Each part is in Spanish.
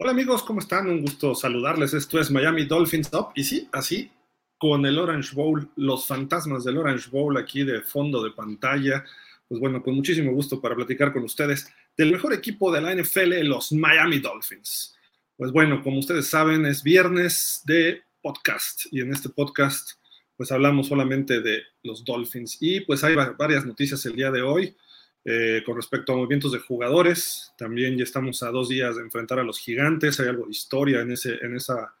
Hola amigos, ¿cómo están? Un gusto saludarles. Esto es Miami Dolphins Up. Y sí, así, con el Orange Bowl, los fantasmas del Orange Bowl aquí de fondo de pantalla. Pues bueno, con muchísimo gusto para platicar con ustedes del mejor equipo de la NFL, los Miami Dolphins. Pues bueno, como ustedes saben, es viernes de podcast y en este podcast pues hablamos solamente de los Dolphins y pues hay varias noticias el día de hoy. Eh, con respecto a movimientos de jugadores, también ya estamos a dos días de enfrentar a los gigantes, hay algo de historia en, ese, en esa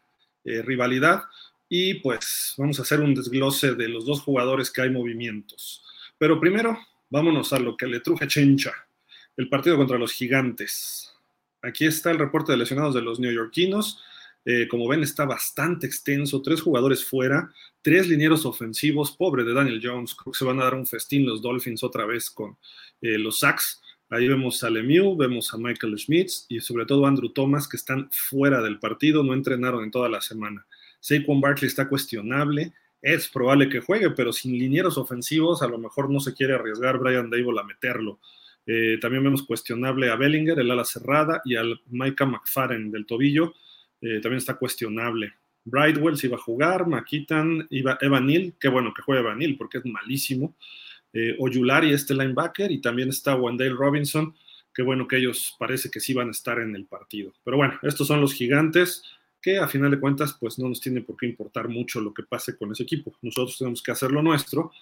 eh, rivalidad. Y pues vamos a hacer un desglose de los dos jugadores que hay movimientos. Pero primero, vámonos a lo que le truje Chencha, el partido contra los gigantes. Aquí está el reporte de lesionados de los neoyorquinos. Eh, como ven, está bastante extenso. Tres jugadores fuera, tres linieros ofensivos. Pobre de Daniel Jones. Creo que se van a dar un festín los Dolphins otra vez con eh, los sacks. Ahí vemos a Lemieux, vemos a Michael Schmitz y sobre todo a Andrew Thomas que están fuera del partido, no entrenaron en toda la semana. Saquon Barkley está cuestionable, es probable que juegue, pero sin linieros ofensivos a lo mejor no se quiere arriesgar Brian Dable a meterlo. Eh, también vemos cuestionable a Bellinger, el ala cerrada, y al Micah McFarren del tobillo, eh, también está cuestionable. Brightwell si iba a jugar, Maquitan, iba Evan Neal, qué bueno que juegue Evan Neal porque es malísimo eh, Oyulari, este linebacker, y también está Wendell Robinson, que bueno que ellos parece que sí van a estar en el partido. Pero bueno, estos son los gigantes que a final de cuentas pues no nos tiene por qué importar mucho lo que pase con ese equipo. Nosotros tenemos que hacer lo nuestro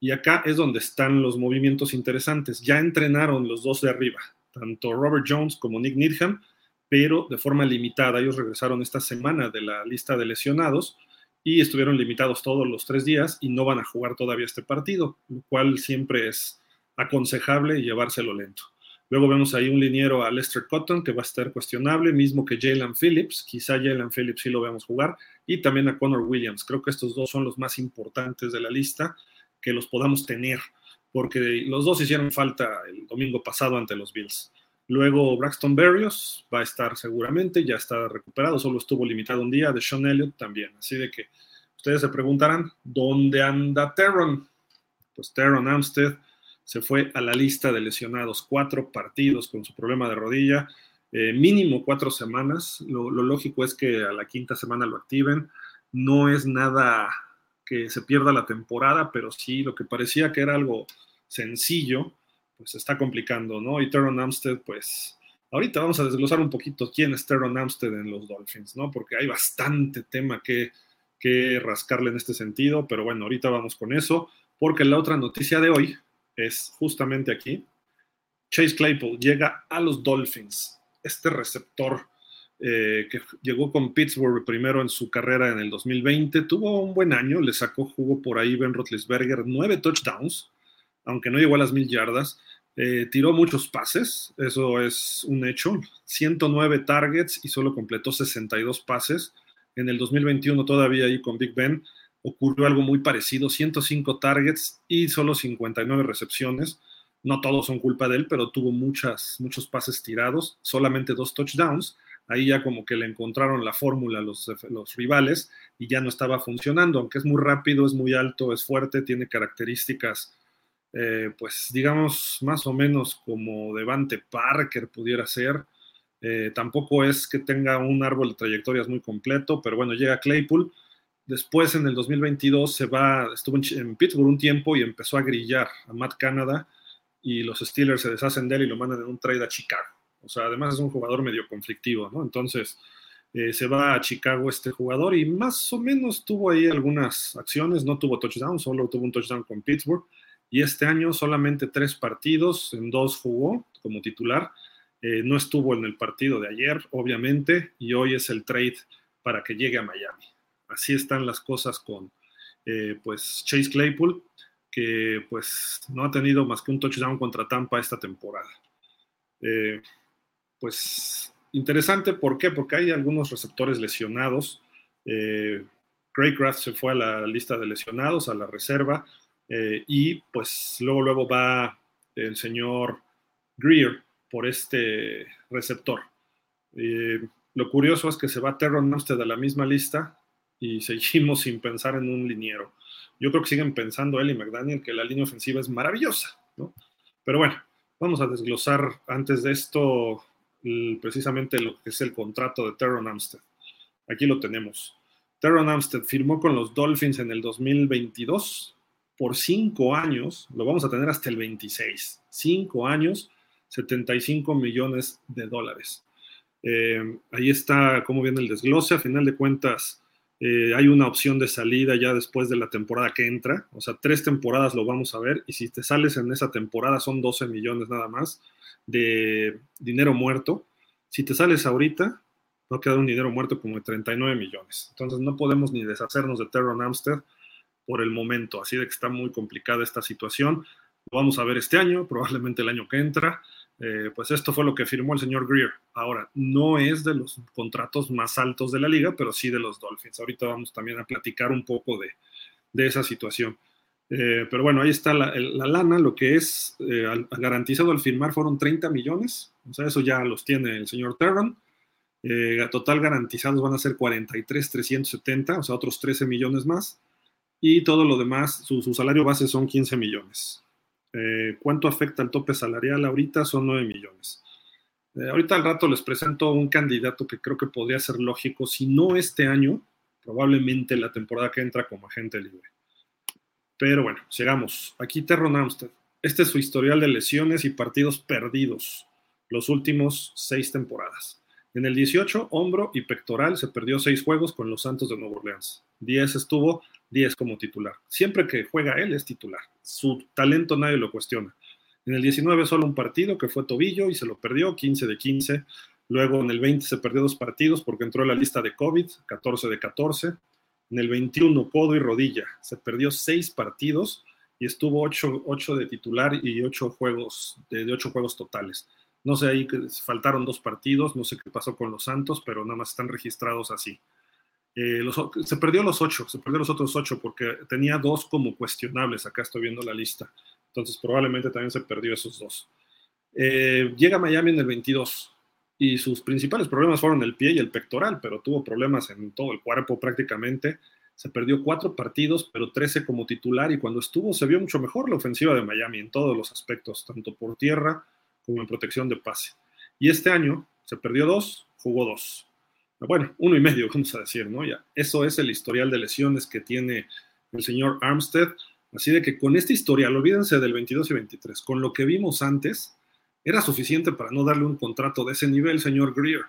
y acá es donde están los movimientos interesantes. Ya entrenaron los dos de arriba, tanto Robert Jones como Nick Needham, pero de forma limitada. Ellos regresaron esta semana de la lista de lesionados y estuvieron limitados todos los tres días y no van a jugar todavía este partido, lo cual siempre es aconsejable llevárselo lento. Luego vemos ahí un liniero a Lester Cotton que va a estar cuestionable, mismo que Jalen Phillips, quizá Jalen Phillips sí lo veamos jugar, y también a Connor Williams. Creo que estos dos son los más importantes de la lista, que los podamos tener, porque los dos hicieron falta el domingo pasado ante los Bills. Luego Braxton Berrios va a estar seguramente, ya está recuperado, solo estuvo limitado un día, de Sean Elliott también. Así de que ustedes se preguntarán, ¿dónde anda Terron? Pues Terron Amstead se fue a la lista de lesionados, cuatro partidos con su problema de rodilla, eh, mínimo cuatro semanas. Lo, lo lógico es que a la quinta semana lo activen. No es nada que se pierda la temporada, pero sí lo que parecía que era algo sencillo, pues está complicando, ¿no? Y Teron Amstead, pues ahorita vamos a desglosar un poquito quién es Teron Amstead en los Dolphins, ¿no? Porque hay bastante tema que, que rascarle en este sentido, pero bueno, ahorita vamos con eso, porque la otra noticia de hoy es justamente aquí. Chase Claypool llega a los Dolphins, este receptor eh, que llegó con Pittsburgh primero en su carrera en el 2020, tuvo un buen año, le sacó jugo por ahí Ben Roethlisberger, nueve touchdowns, aunque no llegó a las mil yardas, eh, tiró muchos pases, eso es un hecho, 109 targets y solo completó 62 pases. En el 2021 todavía ahí con Big Ben ocurrió algo muy parecido, 105 targets y solo 59 recepciones. No todos son culpa de él, pero tuvo muchas, muchos pases tirados, solamente dos touchdowns. Ahí ya como que le encontraron la fórmula los, los rivales y ya no estaba funcionando, aunque es muy rápido, es muy alto, es fuerte, tiene características eh, pues digamos, más o menos como Devante Parker pudiera ser. Eh, tampoco es que tenga un árbol de trayectorias muy completo, pero bueno, llega Claypool. Después en el 2022 se va, estuvo en, Pittsburgh un tiempo y empezó a grillar a Matt Canada y los Steelers se deshacen de él y lo mandan en un trade a Chicago. O sea, además es un jugador medio conflictivo, ¿no? Entonces eh, se va a Chicago este jugador y más o menos tuvo ahí algunas acciones, no tuvo touchdown, solo tuvo un touchdown con Pittsburgh y este año solamente tres partidos, en dos jugó como titular. Eh, no estuvo en el partido de ayer, obviamente, y hoy es el trade para que llegue a Miami. Así están las cosas con eh, pues Chase Claypool, que pues no ha tenido más que un touchdown contra Tampa esta temporada. Eh, pues interesante, ¿por qué? Porque hay algunos receptores lesionados. Eh, Craycraft se fue a la lista de lesionados, a la reserva. Eh, y pues luego, luego va el señor Greer por este receptor. Eh, lo curioso es que se va Terron Amstead de la misma lista y seguimos sin pensar en un liniero. Yo creo que siguen pensando él y McDaniel que la línea ofensiva es maravillosa, ¿no? Pero bueno, vamos a desglosar antes de esto precisamente lo que es el contrato de Terron Amstead. Aquí lo tenemos. Terron Amstead firmó con los Dolphins en el 2022 por cinco años, lo vamos a tener hasta el 26. Cinco años, 75 millones de dólares. Eh, ahí está cómo viene el desglose. A final de cuentas, eh, hay una opción de salida ya después de la temporada que entra. O sea, tres temporadas lo vamos a ver. Y si te sales en esa temporada son 12 millones nada más de dinero muerto. Si te sales ahorita, va a quedar un dinero muerto como de 39 millones. Entonces no podemos ni deshacernos de Terron Amstead por el momento. Así de que está muy complicada esta situación. Lo vamos a ver este año, probablemente el año que entra. Eh, pues esto fue lo que firmó el señor Greer. Ahora, no es de los contratos más altos de la liga, pero sí de los Dolphins. Ahorita vamos también a platicar un poco de, esa situación. Eh, pero bueno, ahí está la, lana, lo que es eh, garantizado al firmar fueron 30 millones, o sea, eso ya los tiene el señor Terran. total garantizados van a ser 43, 370, o sea, otros 13 millones más. Y todo lo demás, su, su salario base son 15 millones. Eh, ¿Cuánto afecta el tope salarial ahorita? Son 9 millones. Eh, ahorita al rato les presento un candidato que creo que podría ser lógico, si no este año, probablemente la temporada que entra como agente libre. Pero bueno, llegamos. Aquí Terron Amstead. Este es su historial de lesiones y partidos perdidos los últimos seis temporadas. En el 18, hombro y pectoral se perdió seis juegos con los Santos de Nueva Orleans. 10 estuvo 10 como titular. Siempre que juega él es titular. Su talento nadie lo cuestiona. En el 19 solo un partido que fue tobillo y se lo perdió, 15 de 15. Luego en el 20 se perdió dos partidos porque entró en la lista de COVID, 14 de 14. En el 21 codo y rodilla. Se perdió seis partidos y estuvo 8, de titular y 8 juegos, de, 8 juegos totales. No sé, ahí faltaron dos partidos, no sé qué pasó con los Santos, pero nada más están registrados así. Eh, se perdió los ocho, se perdió los otros ocho porque tenía dos como cuestionables, acá estoy viendo la lista. Entonces probablemente también se perdió esos dos. Eh, llega a Miami en el 22 y sus principales problemas fueron el pie y el pectoral, pero tuvo problemas en todo el cuerpo prácticamente. Se perdió cuatro partidos, pero 13 como titular y cuando estuvo se vio mucho mejor la ofensiva de Miami en todos los aspectos, tanto por tierra como en protección de pase. Y este año se perdió dos, jugó dos bueno, uno y medio, vamos a decir, ¿no? Ya, eso es el historial de lesiones que tiene el señor Armstead. Así de que con este historial, olvídense del 22 y 23, con lo que vimos antes, era suficiente para no darle un contrato de ese nivel, señor Greer.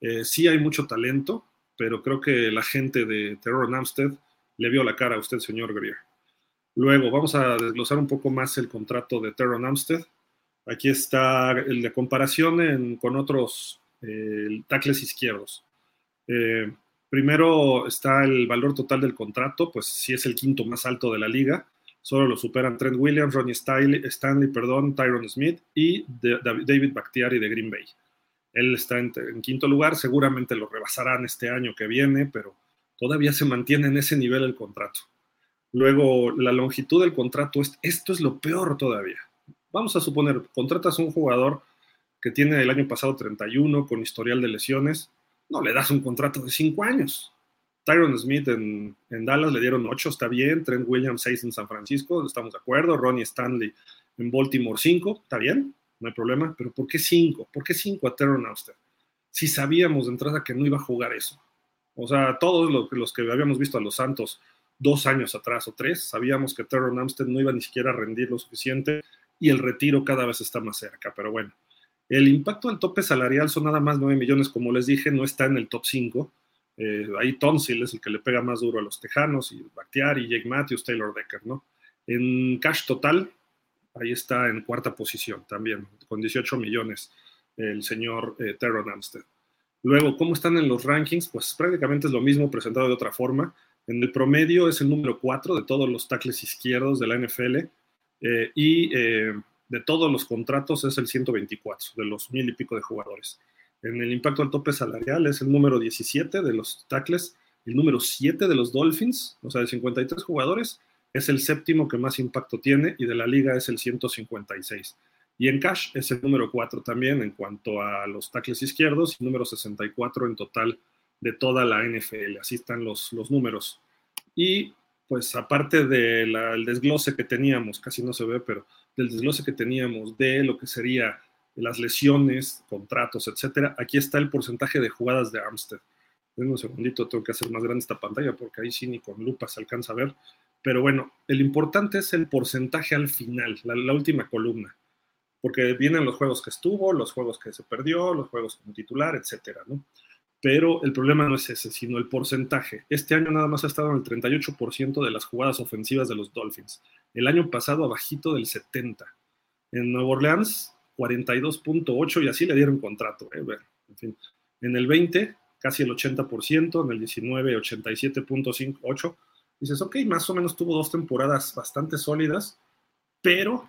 Eh, sí hay mucho talento, pero creo que la gente de Terror Armstead le vio la cara a usted, señor Greer. Luego, vamos a desglosar un poco más el contrato de Terron Amstead. Aquí está el de comparación con otros eh, izquierdos. Eh, primero está el valor total del contrato, pues sí es el quinto más alto de la liga. Solo lo superan Trent Williams, Ronnie Stanley, perdón, Tyron Smith y David Bakhtiari de Green Bay. Él está en, quinto lugar, seguramente lo rebasarán este año que viene, pero todavía se mantiene en ese nivel el contrato. Luego, la longitud del contrato, esto es lo peor todavía. Vamos a suponer, contratas a un jugador que tiene el año pasado 31 con historial de lesiones, no le das un contrato de cinco años. Tyron Smith en, Dallas le dieron ocho, está bien. Trent Williams seis en San Francisco, estamos de acuerdo. Ronnie Stanley en Baltimore cinco, está bien, no hay problema. Pero ¿por qué cinco? ¿Por qué cinco a Terron Auster? Si sabíamos de entrada que no iba a jugar eso. O sea, todos los, que habíamos visto a los Santos dos años atrás o tres, sabíamos que Terron Amstead no iba ni siquiera a rendir lo suficiente y el retiro cada vez está más cerca. Pero bueno, el impacto del tope salarial son nada más 9 millones, como les dije, no está en el top 5. Eh, ahí Tonsil es el que le pega más duro a los Tejanos, y Bakhtiari, Jake Matthews, Taylor Decker, ¿no? En cash total, ahí está en cuarta posición también, con 18 millones el señor eh, Terron Amstead. Luego, ¿cómo están en los rankings? Pues prácticamente es lo mismo presentado de otra forma. En el promedio es el número 4 de todos los tackles izquierdos de la NFL eh, y eh, de todos los contratos es el 124, de los mil y pico de jugadores. En el impacto al tope salarial es el número 17 de los tackles, el número 7 de los Dolphins, o sea, de 53 jugadores, es el séptimo que más impacto tiene y de la liga es el 156. Y en cash es el número 4 también en cuanto a los tackles izquierdos y número 64 en total de toda la NFL. Así están los, los números. Y pues aparte del desglose que teníamos, casi no se ve, pero del desglose que teníamos de lo que sería las lesiones, contratos, etcétera. Aquí está el porcentaje de jugadas de Armstead. Denme un segundito, tengo que hacer más grande esta pantalla porque ahí sí ni con lupa se alcanza a ver. Pero bueno, el importante es el porcentaje al final, la, última columna, porque vienen los juegos que estuvo, los juegos que se perdió, los juegos como titular, etcétera, ¿no? Pero el problema no es ese, sino el porcentaje. Este año nada más ha estado en el 38% de las jugadas ofensivas de los Dolphins. El año pasado abajito del 70%. En Nueva Orleans, 42.8% y así le dieron contrato. ¿eh? en, fin. en el 20, casi el 80%, en el 19, 87.58%. Dices, ok, más o menos tuvo dos temporadas bastante sólidas, pero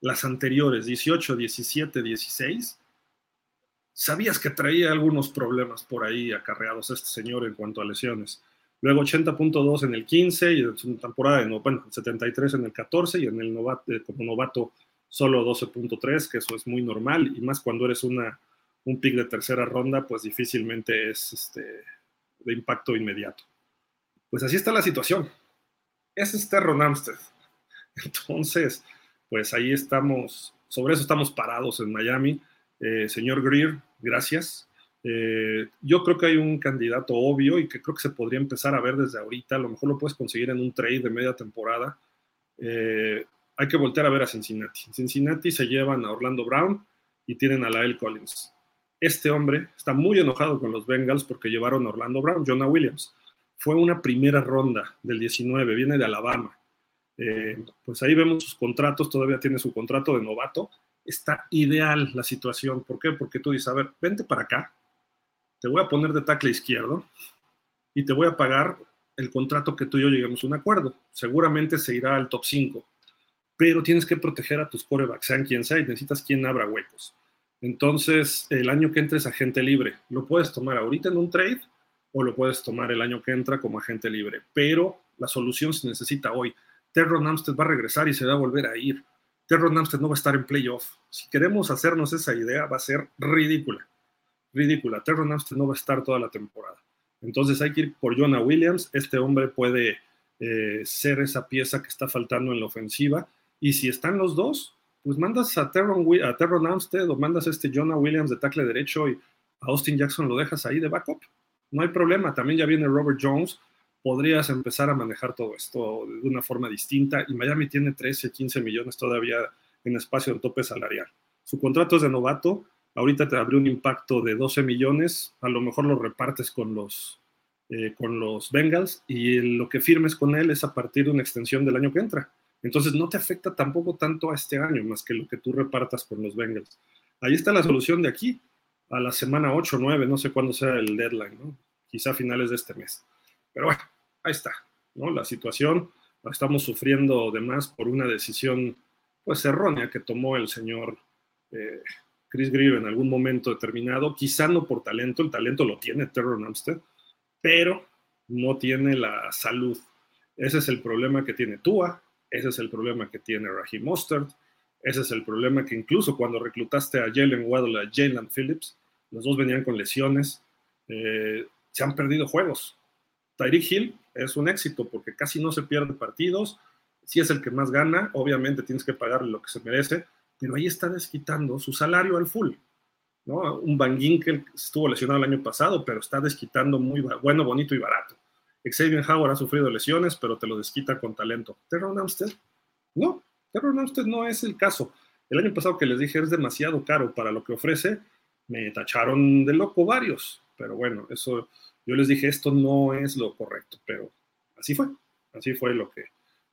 las anteriores, 18, 17, 16, sabías que traía algunos problemas por ahí acarreados este señor en cuanto a lesiones. Luego 80.2 en el 15 y en su temporada, de, bueno, 73 en el 14 y en el novato, eh, como novato solo 12.3, que eso es muy normal y más cuando eres una, un pick de tercera ronda, pues difícilmente es este, de impacto inmediato. Pues así está la situación. Ese es Terron Amstead. Entonces, pues ahí estamos, sobre eso estamos parados en Miami. Eh, señor Greer, gracias. Eh, yo creo que hay un candidato obvio y que creo que se podría empezar a ver desde ahorita. A lo mejor lo puedes conseguir en un trade de media temporada. Eh, hay que voltear a ver a Cincinnati. Cincinnati se llevan a Orlando Brown y tienen a Lael Collins. Este hombre está muy enojado con los Bengals porque llevaron a Orlando Brown, Jonah Williams. Fue una primera ronda del 19, viene de Alabama. pues ahí vemos sus contratos, todavía tiene su contrato de novato está ideal la situación. ¿Por qué? Porque tú dices, a ver, vente para acá, te voy a poner de tackle izquierdo y te voy a pagar el contrato que tú y yo lleguemos a un acuerdo. Seguramente se irá al top 5, pero tienes que proteger a tus corebacks, sean quien sea, y necesitas quien abra huecos. Entonces, el año que entres agente libre, lo puedes tomar ahorita en un trade o lo puedes tomar el año que entra como agente libre, pero la solución se necesita hoy. Terron Amstead va a regresar y se va a volver a ir. Terron Amstead no va a estar en playoff. Si queremos hacernos esa idea, va a ser ridícula. Ridícula. Terron Amstead no va a estar toda la temporada. Entonces hay que ir por Jonah Williams. Este hombre puede eh, ser esa pieza que está faltando en la ofensiva. Y si están los dos, pues mandas a Terron, a Terron Amstead o mandas a este Jonah Williams de tackle derecho y a Austin Jackson lo dejas ahí de backup. No hay problema. También ya viene Robert Jones podrías empezar a manejar todo esto de una forma distinta. Y Miami tiene 13, 15 millones todavía en espacio en tope salarial. Su contrato es de novato, ahorita te abrió un impacto de 12 millones, a lo mejor lo repartes con los, eh, con los Bengals y lo que firmes con él es a partir de una extensión del año que entra. Entonces no te afecta tampoco tanto a este año, más que lo que tú repartas con los Bengals. Ahí está la solución de aquí, a la semana 8 o 9, no sé cuándo sea el deadline, ¿no? quizá a finales de este mes. Pero bueno, ahí está, ¿no? La situación la estamos sufriendo además por una decisión pues errónea que tomó el señor eh, Chris Greer en algún momento determinado, quizá no por talento, el talento lo tiene Terron Amstead, pero no tiene la salud. Ese es el problema que tiene Tua, ese es el problema que tiene Raheem Mostert, ese es el problema que incluso cuando reclutaste a Jalen Waddle, a Jalen Phillips, los dos venían con lesiones, eh, se han perdido juegos. Tyreek Hill es un éxito porque casi no se pierde partidos, si es el que más gana, obviamente tienes que pagarle lo que se merece, pero ahí está desquitando su salario al full. Un Van Ginkel estuvo lesionado el año pasado, pero está desquitando muy bueno, bonito y barato. Xavier Howard ha sufrido lesiones, pero te lo desquita con talento. Terron Amstead, no, Terron Amstead no es el caso. El año pasado que les dije es demasiado caro para lo que ofrece, me tacharon de loco varios, pero bueno, eso yo les dije, esto no es lo correcto, pero así fue, así fue lo que,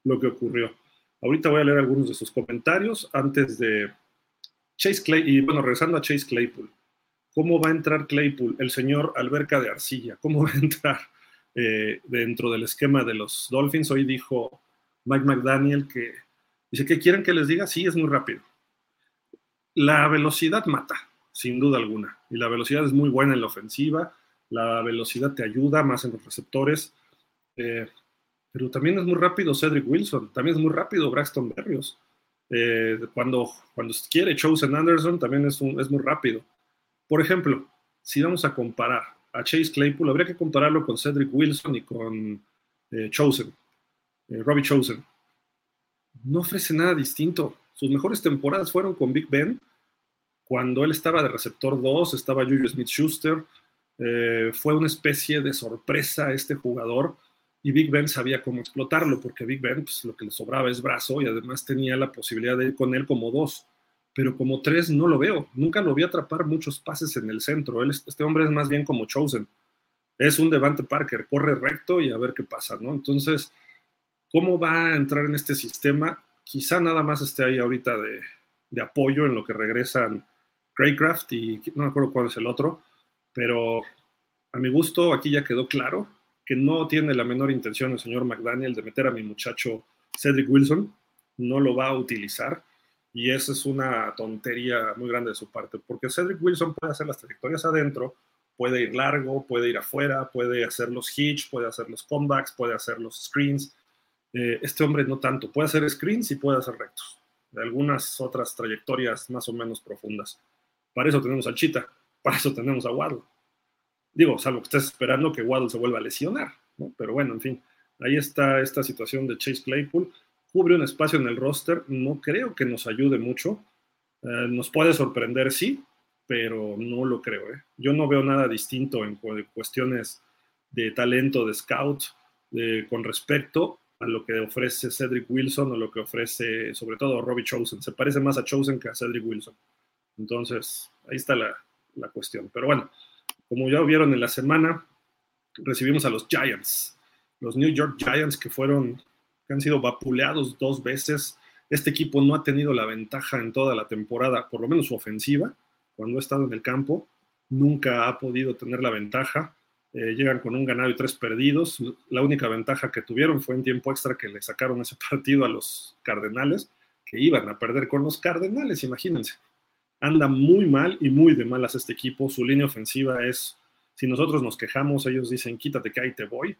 lo que ocurrió. Ahorita voy a leer algunos de sus comentarios antes de Chase Clay, y bueno, regresando a Chase Claypool. ¿Cómo va a entrar Claypool, el señor Alberca de Arcilla? ¿Cómo va a entrar eh, dentro del esquema de los Dolphins? Hoy dijo Mike McDaniel que dice que quieren que les diga, sí, es muy rápido. La velocidad mata, sin duda alguna, y la velocidad es muy buena en la ofensiva la velocidad te ayuda más en los receptores, eh, pero también es muy rápido Cedric Wilson, también es muy rápido Braxton Berrios. Eh, cuando, cuando quiere Chosen Anderson también es, muy rápido. Por ejemplo, si vamos a comparar a Chase Claypool, habría que compararlo con Cedric Wilson y con eh, Chosen, Robbie Chosen. No ofrece nada distinto. Sus mejores temporadas fueron con Big Ben Cuando él estaba de receptor 2, estaba Juju Smith-Schuster, eh, fue una especie de sorpresa este jugador y Big Ben sabía cómo explotarlo, porque Big Ben pues, lo que le sobraba es brazo y además tenía la posibilidad de ir con él como dos, pero como tres no lo veo. Nunca lo vi atrapar muchos pases en el centro. Este hombre es más bien como Chosen. Es un Devante Parker, corre recto y a ver qué pasa, ¿no? Entonces, ¿cómo va a entrar en este sistema? Quizá nada más esté ahí ahorita de, de apoyo en lo que regresan Craycraft y no me acuerdo cuál es el otro, pero a mi gusto aquí ya quedó claro que no tiene la menor intención el señor McDaniel de meter a mi muchacho Cedric Wilson, no lo va a utilizar y esa es una tontería muy grande de su parte, porque Cedric Wilson puede hacer las trayectorias adentro, puede ir largo, puede ir afuera, puede hacer los hitch, puede hacer los comebacks, puede hacer los screens. Eh, este hombre no tanto, puede hacer screens y puede hacer rectos, de algunas otras trayectorias más o menos profundas. Para eso tenemos al Chita, para eso tenemos a Waddle. Digo, salvo que estés esperando que Waddle se vuelva a lesionar, ¿no? Pero bueno, en fin, ahí está esta situación de Chase Claypool. Cubre un espacio en el roster, no creo que nos ayude mucho. Eh, nos puede sorprender, sí, pero no lo creo. ¿eh? Yo no veo nada distinto en cuestiones de talento de scout con respecto a lo que ofrece Cedric Wilson o lo que ofrece sobre todo Robbie Chosen. Se parece más a Chosen que a Cedric Wilson. Entonces, ahí está la, la cuestión. Pero bueno, como ya vieron en la semana, recibimos a los Giants, los New York Giants que fueron, que han sido vapuleados dos veces. Este equipo no ha tenido la ventaja en toda la temporada, por lo menos su ofensiva, cuando ha estado en el campo, nunca ha podido tener la ventaja. Eh, llegan con un ganado y tres perdidos. La única ventaja que tuvieron fue en tiempo extra que le sacaron ese partido a los Cardenales, que iban a perder con los Cardenales, imagínense anda muy mal y muy de malas este equipo. Su línea ofensiva es, si nosotros nos quejamos, ellos dicen, quítate que ahí te voy.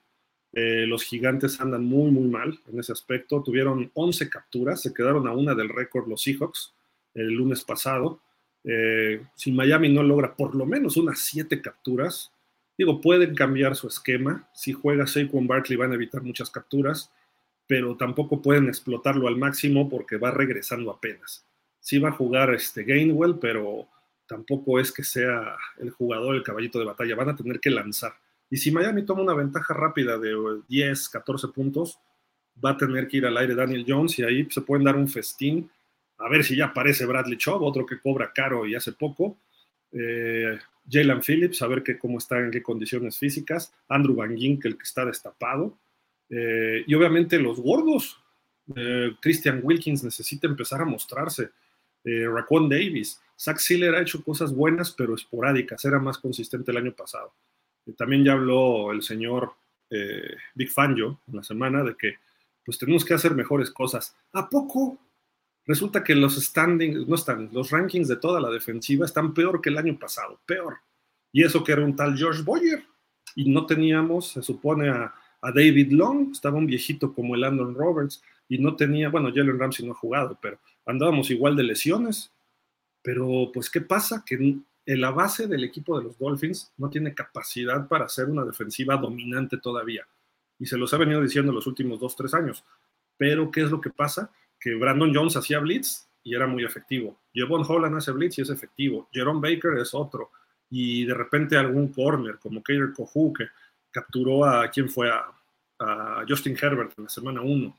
Eh, los gigantes andan muy, muy mal en ese aspecto. Tuvieron 11 capturas, se quedaron a una del récord los Seahawks el lunes pasado. Eh, si Miami no logra por lo menos unas 7 capturas, digo, pueden cambiar su esquema. Si juega Saquon Barkley van a evitar muchas capturas, pero tampoco pueden explotarlo al máximo porque va regresando apenas sí va a jugar este Gainwell, pero tampoco es que sea el jugador, el caballito de batalla. Van a tener que lanzar. Y si Miami toma una ventaja rápida de 10, 14 puntos, va a tener que ir al aire Daniel Jones y ahí se pueden dar un festín. A ver si ya aparece Bradley Chubb, otro que cobra caro y hace poco. Eh, Jalen Phillips, a ver que, cómo está, en qué condiciones físicas. Andrew Van Gink, el que está destapado. Eh, y obviamente los gordos. Eh, Christian Wilkins necesita empezar a mostrarse eh, Davis. Zach Sealer ha hecho cosas buenas, pero esporádicas. Era más consistente el año pasado. también ya habló el señor eh, Big Fangio en la semana de que pues tenemos que hacer mejores cosas. ¿A poco? Resulta que los standings, no están, los rankings de toda la defensiva están peor que el año pasado, peor. Y eso que era un tal George Boyer. Y no teníamos, se supone, a, David Long, estaba un viejito como el Andon Roberts, y no tenía, bueno, Jalen Ramsey no ha jugado, pero andábamos igual de lesiones. Pero, pues, ¿qué pasa? Que en la base del equipo de los Dolphins no tiene capacidad para hacer una defensiva dominante todavía. Y se los ha venido diciendo los últimos dos, tres años. Pero, ¿qué es lo que pasa? Que Brandon Jones hacía blitz y era muy efectivo. Javon Holland hace blitz y es efectivo. Jerome Baker es otro. Y de repente algún corner, como Kader Kohu, que capturó a, ¿quién fue? A, a Justin Herbert en la semana 1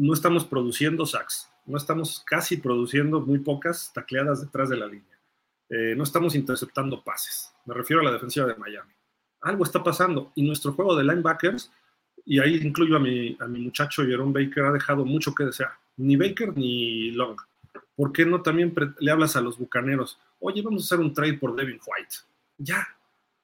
no estamos produciendo sacks, no estamos casi produciendo muy pocas tacleadas detrás de la línea, eh, no estamos interceptando pases, me refiero a la defensiva de Miami. Algo está pasando y nuestro juego de linebackers, y ahí incluyo a mi, a mi muchacho Jerome Baker, ha dejado mucho que desear, ni Baker ni Long. ¿Por qué no también le hablas a los bucaneros? Oye, vamos a hacer un trade por Devin White. Ya,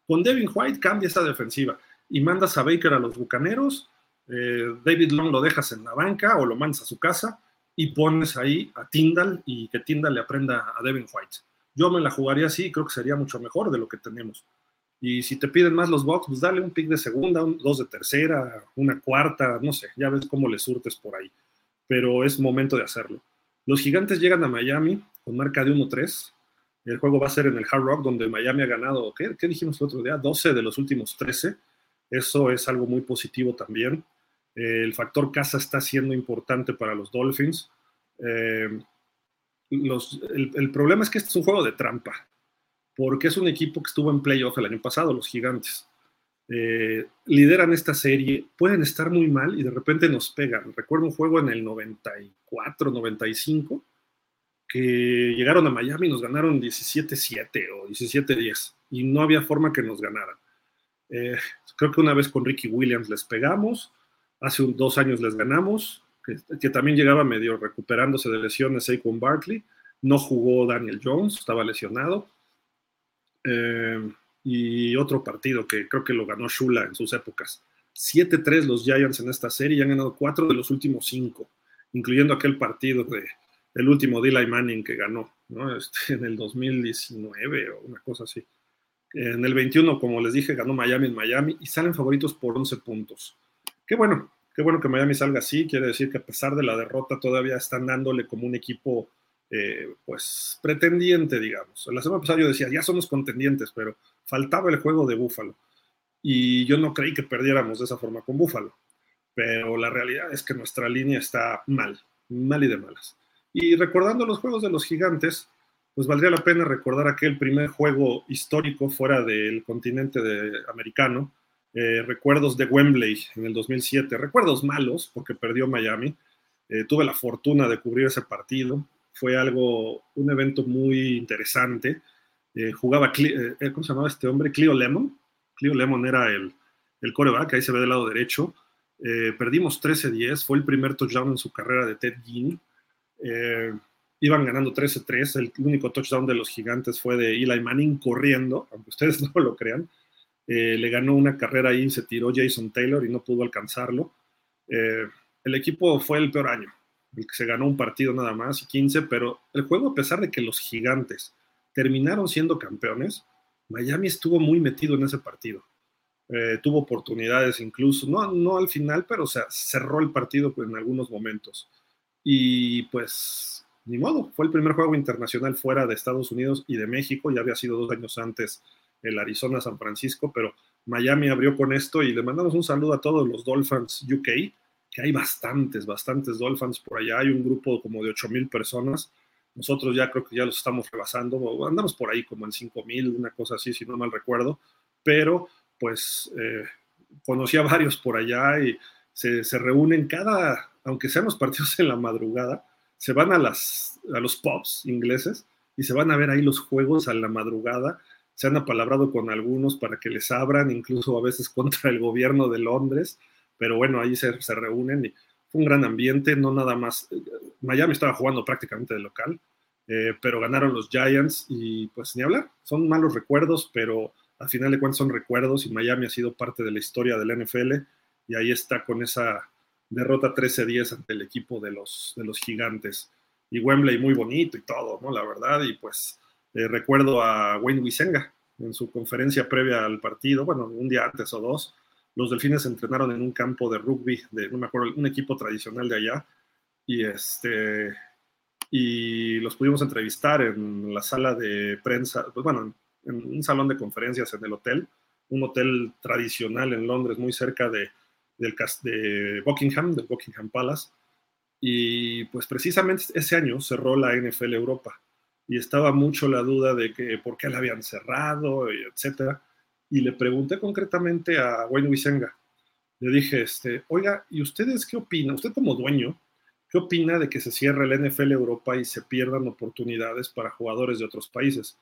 con Devin White cambia esa defensiva y mandas a Baker a los bucaneros eh, David Long lo dejas en la banca o lo mandas a su casa y pones ahí a Tyndall y que Tyndall le aprenda a Devin White. Yo me la jugaría así, creo que sería mucho mejor de lo que tenemos. Y si te piden más los box, pues dale un pick de segunda, dos de tercera, una cuarta, no sé, ya ves cómo le surtes por ahí. Pero es momento de hacerlo. Los gigantes llegan a Miami con marca de 1-3. El juego va a ser en el Hard Rock, donde Miami ha ganado, ¿qué, ¿qué dijimos el otro día? 12 de los últimos 13. Eso es algo muy positivo también el factor casa está siendo importante para los Dolphins. Eh, el, problema es que este es un juego de trampa, porque es un equipo que estuvo en playoff el año pasado, los gigantes. Eh, lideran esta serie, pueden estar muy mal y de repente nos pegan. Recuerdo un juego en el 94, 95, que llegaron a Miami y nos ganaron 17-7 o 17-10 y no había forma que nos ganaran. Eh, creo que una vez con Ricky Williams les pegamos, hace dos años les ganamos, que, también llegaba medio recuperándose de lesiones Saquon Barkley, no jugó Daniel Jones, estaba lesionado. Eh, y otro partido que creo que lo ganó Shula en sus épocas. 7-3 los Giants en esta serie y han ganado cuatro de los últimos cinco, incluyendo aquel partido de el último Eli Manning que ganó este, en el 2019 o una cosa así. En el 21, como les dije, ganó Miami en Miami y salen favoritos por 11 puntos. Qué bueno, qué bueno que Miami salga así. Quiere decir que a pesar de la derrota todavía están dándole como un equipo, eh, pues, pretendiente, digamos. La semana pasada yo decía, ya somos contendientes, pero faltaba el juego de Búfalo. Y yo no creí que perdiéramos de esa forma con Búfalo. Pero la realidad es que nuestra línea está mal, mal y de malas. Y recordando los juegos de los gigantes, pues valdría la pena recordar aquel primer juego histórico fuera del continente americano, eh, recuerdos de Wembley en el 2007, recuerdos malos porque perdió Miami, eh, tuve la fortuna de cubrir ese partido, fue algo, un evento muy interesante, eh, jugaba, ¿cómo se llamaba este hombre? Cleo Lemon, Cleo Lemon era el, el coreback, ahí se ve del lado derecho, perdimos 13-10, fue el primer touchdown en su carrera de Ted Ginn, iban ganando 13-3. El único touchdown de los gigantes fue de Eli Manning corriendo, aunque ustedes no lo crean. Eh, le ganó una carrera ahí, se tiró Jason Taylor y no pudo alcanzarlo. Eh, el equipo fue el peor año, el que se ganó un partido nada más y 15, pero el juego, a pesar de que los gigantes terminaron siendo campeones, Miami estuvo muy metido en ese partido. Eh, tuvo oportunidades incluso, no, al final, pero o cerró el partido en algunos momentos. Y pues ni modo, fue el primer juego internacional fuera de Estados Unidos y de México, ya había sido dos años antes el Arizona-San Francisco, pero Miami abrió con esto y le mandamos un saludo a todos los Dolphins UK, que hay bastantes, bastantes Dolphins por allá, hay un grupo como de 8 mil personas, nosotros ya creo que ya los estamos rebasando, andamos por ahí como en 5 mil, una cosa así, si no mal recuerdo, pero pues eh, conocí a varios por allá y se, se reúnen cada, aunque sean los partidos en la madrugada, se van a, las, a los pubs ingleses y se van a ver ahí los juegos a la madrugada. Se han apalabrado con algunos para que les abran, incluso a veces contra el gobierno de Londres, pero bueno, ahí se, se reúnen y fue un gran ambiente, no nada más. Miami estaba jugando prácticamente de local, eh, pero ganaron los Giants y pues ni hablar, son malos recuerdos, pero al final de cuentas son recuerdos y Miami ha sido parte de la historia del NFL y ahí está con esa derrota 13-10 ante el equipo de los, de los gigantes. Y Wembley muy bonito y todo, ¿no? La verdad, y pues eh, recuerdo a Wayne Wisenga en su conferencia previa al partido, bueno, un día antes o dos, los delfines entrenaron en un campo de rugby, de, no me acuerdo, un equipo tradicional de allá, y este, y los pudimos entrevistar en la sala de prensa, pues bueno, en un salón de conferencias en el hotel, un hotel tradicional en Londres, muy cerca de, del, de Buckingham, del Buckingham Palace. Y pues precisamente ese año cerró la NFL Europa y estaba mucho la duda de que por qué la habían cerrado, etcétera. Y le pregunté concretamente a Wayne Wisenga. Le dije, este, oiga, ¿y ustedes qué opinan? Usted como dueño, ¿qué opina de que se cierre la NFL Europa y se pierdan oportunidades para jugadores de otros países?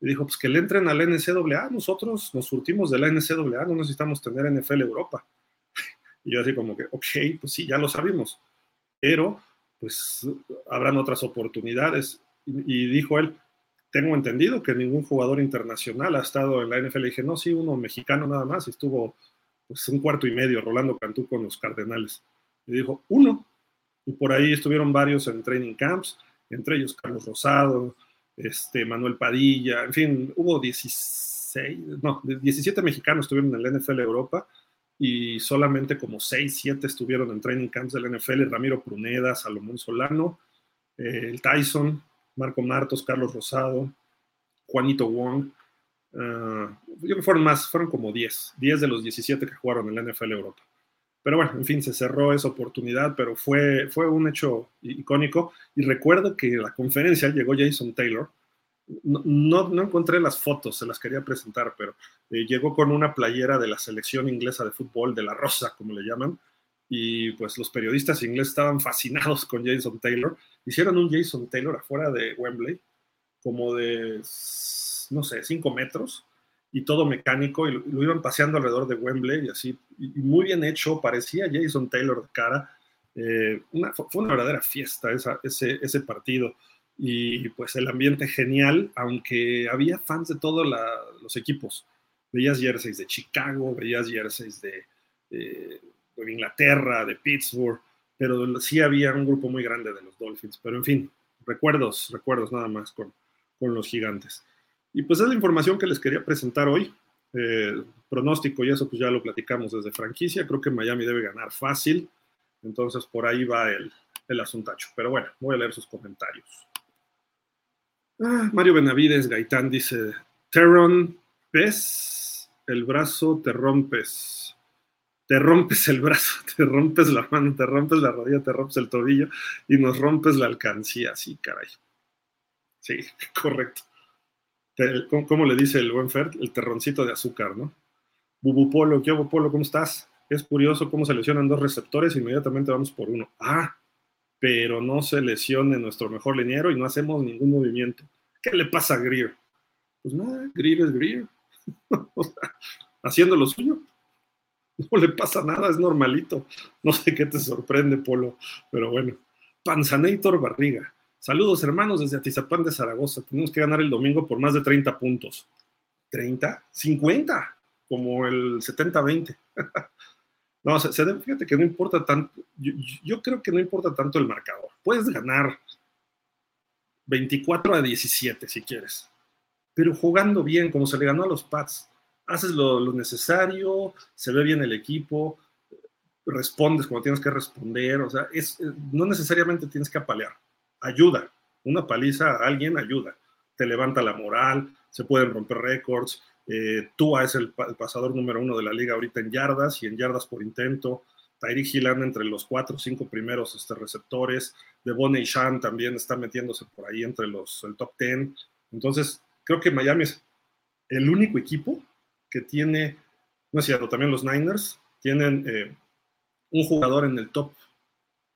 Y dijo, pues que le entren a la NCAA, nosotros nos surtimos de la NCAA, no necesitamos tener NFL Europa. Y yo así como que, ok, pues sí, ya lo sabemos, pero pues habrán otras oportunidades. Y, dijo él, tengo entendido que ningún jugador internacional ha estado en la NFL. Y dije, no, sí, uno mexicano nada más, estuvo pues un cuarto y medio Rolando Cantú con los Cardenales. Y dijo, uno. Y por ahí estuvieron varios en training camps, entre ellos Carlos Rosado, este, Manuel Padilla, en fin, hubo 16, no, 17 mexicanos estuvieron en la NFL Europa y solamente como 6, 7 estuvieron en training camps del NFL, Ramiro Pruneda, Salomón Solano, eh, el Tyson, Marco Martos, Carlos Rosado, Juanito Wong. Uh, yo creo que fueron más, fueron como 10, 10 de los 17 que jugaron en la NFL Europa. Pero bueno, en fin, se cerró esa oportunidad, pero fue, fue un hecho icónico. Y recuerdo que en la conferencia llegó Jason Taylor. No, no, encontré las fotos, se las quería presentar, pero eh, llegó con una playera de la selección inglesa de fútbol, de la Rosa, como le llaman, y pues los periodistas ingleses estaban fascinados con Jason Taylor. Hicieron un Jason Taylor afuera de Wembley, como de, no sé, cinco metros, y todo mecánico, y lo, iban paseando alrededor de Wembley, y así, muy bien hecho, parecía Jason Taylor de cara. Eh, fue una verdadera fiesta ese, ese partido y pues el ambiente genial, aunque había fans de todos los equipos. Veías jerseys de Chicago, veías jerseys de, de Inglaterra, de Pittsburgh, pero sí había un grupo muy grande de los Dolphins. Pero en fin, recuerdos, recuerdos nada más con, con los gigantes. Y pues es la información que les quería presentar hoy. Eh, pronóstico y eso pues ya lo platicamos desde franquicia. Creo que Miami debe ganar fácil. Entonces por ahí va el, el asuntacho. Pero bueno, voy a leer sus comentarios. Ah, Mario Benavides Gaitán dice, Terron Pez, el brazo te rompes te rompes el brazo, te rompes la mano, te rompes la rodilla, te rompes el tobillo y nos rompes la alcancía. Sí, caray. Sí, correcto. ¿Cómo, le dice el buen Fer? El terroncito de azúcar, ¿no? Bubupolo, ¿qué Polo? ¿Cómo estás? Es curioso cómo se lesionan dos receptores, inmediatamente vamos por uno. Ah, pero no se lesione nuestro mejor liniero y no hacemos ningún movimiento. ¿Qué le pasa a Greer? Pues nada, Greer es Greer. haciendo lo suyo. No le pasa nada, es normalito. No sé qué te sorprende, Polo, pero bueno. Panzanator Barriga. Saludos, hermanos, desde Atizapán de Zaragoza. Tenemos que ganar el domingo por más de 30 puntos. ¿30? ¿50? Como el 70-20. no, fíjate que no importa tanto. Yo, yo creo que no importa tanto el marcador. Puedes ganar 24 a 17 si quieres. Pero jugando bien, como se le ganó a los Pats haces lo, necesario, se ve bien el equipo, respondes como tienes que responder, o sea, es, eh, no necesariamente tienes que apalear, ayuda, una paliza a alguien ayuda, te levanta la moral, se pueden romper récords, eh, Tua es el, pasador número uno de la liga ahorita en yardas y en yardas por intento, Tyreek Hill entre los cuatro o cinco primeros este, receptores, Devon y Shan también está metiéndose por ahí entre los, el top ten, entonces creo que Miami es el único equipo que tiene, no es cierto, también los Niners tienen eh, un jugador en el top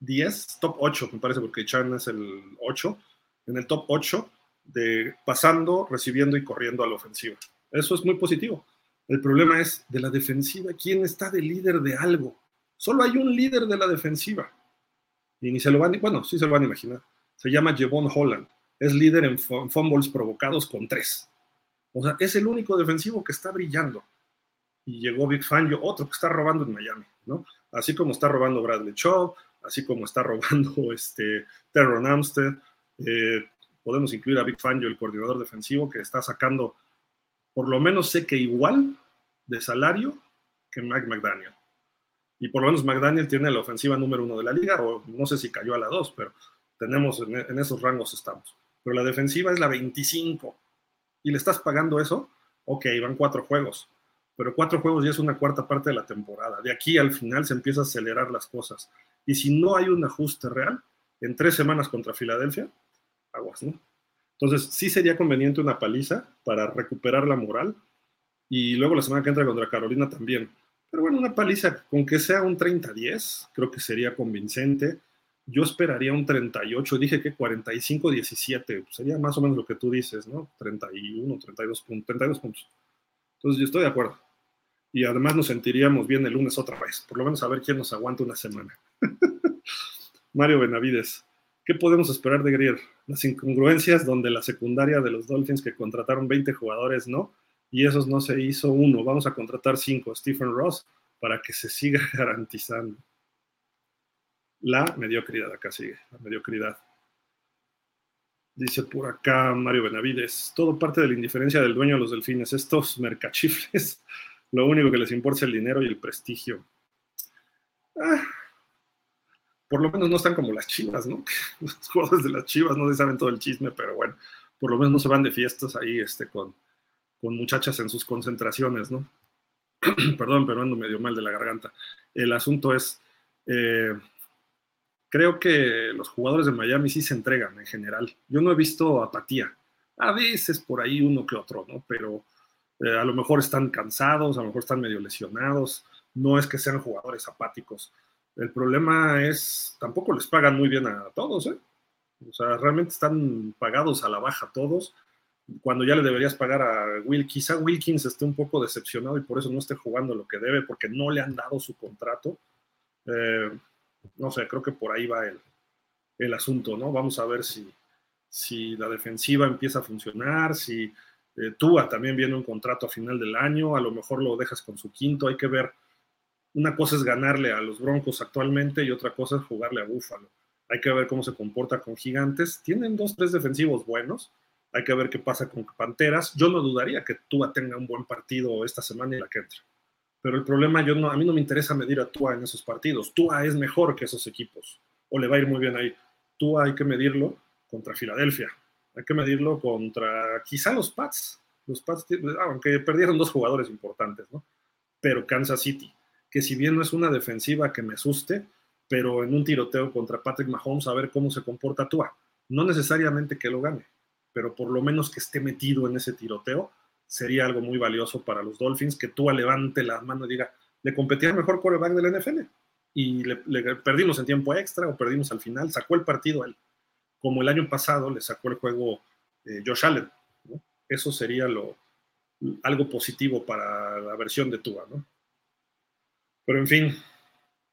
10, top 8, me parece, porque Chan es el 8, en el top 8 de pasando, recibiendo y corriendo a la ofensiva. Eso es muy positivo. El problema es de la defensiva, ¿quién está de líder de algo? Solo hay un líder de la defensiva. Y ni se lo van, bueno, sí se lo van a imaginar. Se llama Jevon Holland. Es líder en fumbles provocados con tres. O sea, es el único defensivo que está brillando. Y llegó Big Fangio, otro que está robando en Miami, ¿no? Así como está robando Bradley Chubb, así como está robando este Terron Amstead. Eh, podemos incluir a Big Fangio, el coordinador defensivo, que está sacando, por lo menos sé que igual de salario que Mike McDaniel. Y por lo menos McDaniel tiene la ofensiva número uno de la liga, o no sé si cayó a la dos, pero tenemos en, en esos rangos estamos. Pero la defensiva es la 25 y le estás pagando eso, ok, van cuatro juegos, pero cuatro juegos ya es una cuarta parte de la temporada. De aquí al final se empieza a acelerar las cosas. Y si no hay un ajuste real, en tres semanas contra Filadelfia, aguas, ¿no? Entonces, sí sería conveniente una paliza para recuperar la moral. Y luego la semana que entra contra Carolina también. Pero bueno, una paliza, con que sea un 30-10, creo que sería convincente. Yo esperaría un 38, dije que 45-17, sería más o menos lo que tú dices, ¿no? 31, 32 puntos, 32 puntos. Entonces yo estoy de acuerdo. Y además nos sentiríamos bien el lunes otra vez, por lo menos a ver quién nos aguanta una semana. Mario Benavides, ¿qué podemos esperar de Greer? Las incongruencias donde la secundaria de los Dolphins que contrataron 20 jugadores no, y esos no se hizo uno. Vamos a contratar 5, Stephen Ross, para que se siga garantizando la mediocridad, acá sigue, la mediocridad. Dice por acá Mario Benavides, todo parte de la indiferencia del dueño de los delfines, estos mercachifles, lo único que les importa es el dinero y el prestigio. Ah, por lo menos no están como las chivas, ¿no? Los jugadores de las chivas no se saben todo el chisme, pero bueno, por lo menos no se van de fiestas ahí este, con, con muchachas en sus concentraciones, ¿no? Perdón, pero ando medio mal de la garganta. El asunto es, eh, creo que los jugadores de Miami sí se entregan en general. Yo no he visto apatía. A veces por ahí uno que otro, ¿no? Pero eh, a lo mejor están cansados, a lo mejor están medio lesionados. No es que sean jugadores apáticos. El problema es, tampoco les pagan muy bien a todos, ¿eh? O sea, realmente están pagados a la baja todos cuando ya le deberías pagar a Will, quizá Wilkins esté un poco decepcionado y por eso no esté jugando lo que debe, porque no le han dado su contrato. Eh, no sé, creo que por ahí va el, el, asunto, ¿no? Vamos a ver si, si la defensiva empieza a funcionar, si eh, Tua también viene un contrato a final del año, a lo mejor lo dejas con su quinto, hay que ver. Una cosa es ganarle a los Broncos actualmente y otra cosa es jugarle a Búfalo. Hay que ver cómo se comporta con Gigantes. Tienen dos, tres defensivos buenos hay que ver qué pasa con Panteras. Yo no dudaría que Tua tenga un buen partido esta semana y la que entra. Pero el problema, yo no, a mí no me interesa medir a Tua en esos partidos. Tua es mejor que esos equipos. O le va a ir muy bien ahí. Tua hay que medirlo contra Filadelfia. Hay que medirlo contra quizá los Pats. Los Pats, aunque perdieron dos jugadores importantes, ¿no? Pero Kansas City, que si bien no es una defensiva que me asuste, pero en un tiroteo contra Patrick Mahomes a ver cómo se comporta Tua. No necesariamente que lo gane pero por lo menos que esté metido en ese tiroteo, sería algo muy valioso para los Dolphins, que Tua levante la mano y diga, le competía el mejor quarterback de la NFL y le, perdimos en tiempo extra o perdimos al final, sacó el partido él, como el año pasado le sacó el juego eh, Josh Allen. Eso sería algo positivo para la versión de Tua. Pero en fin,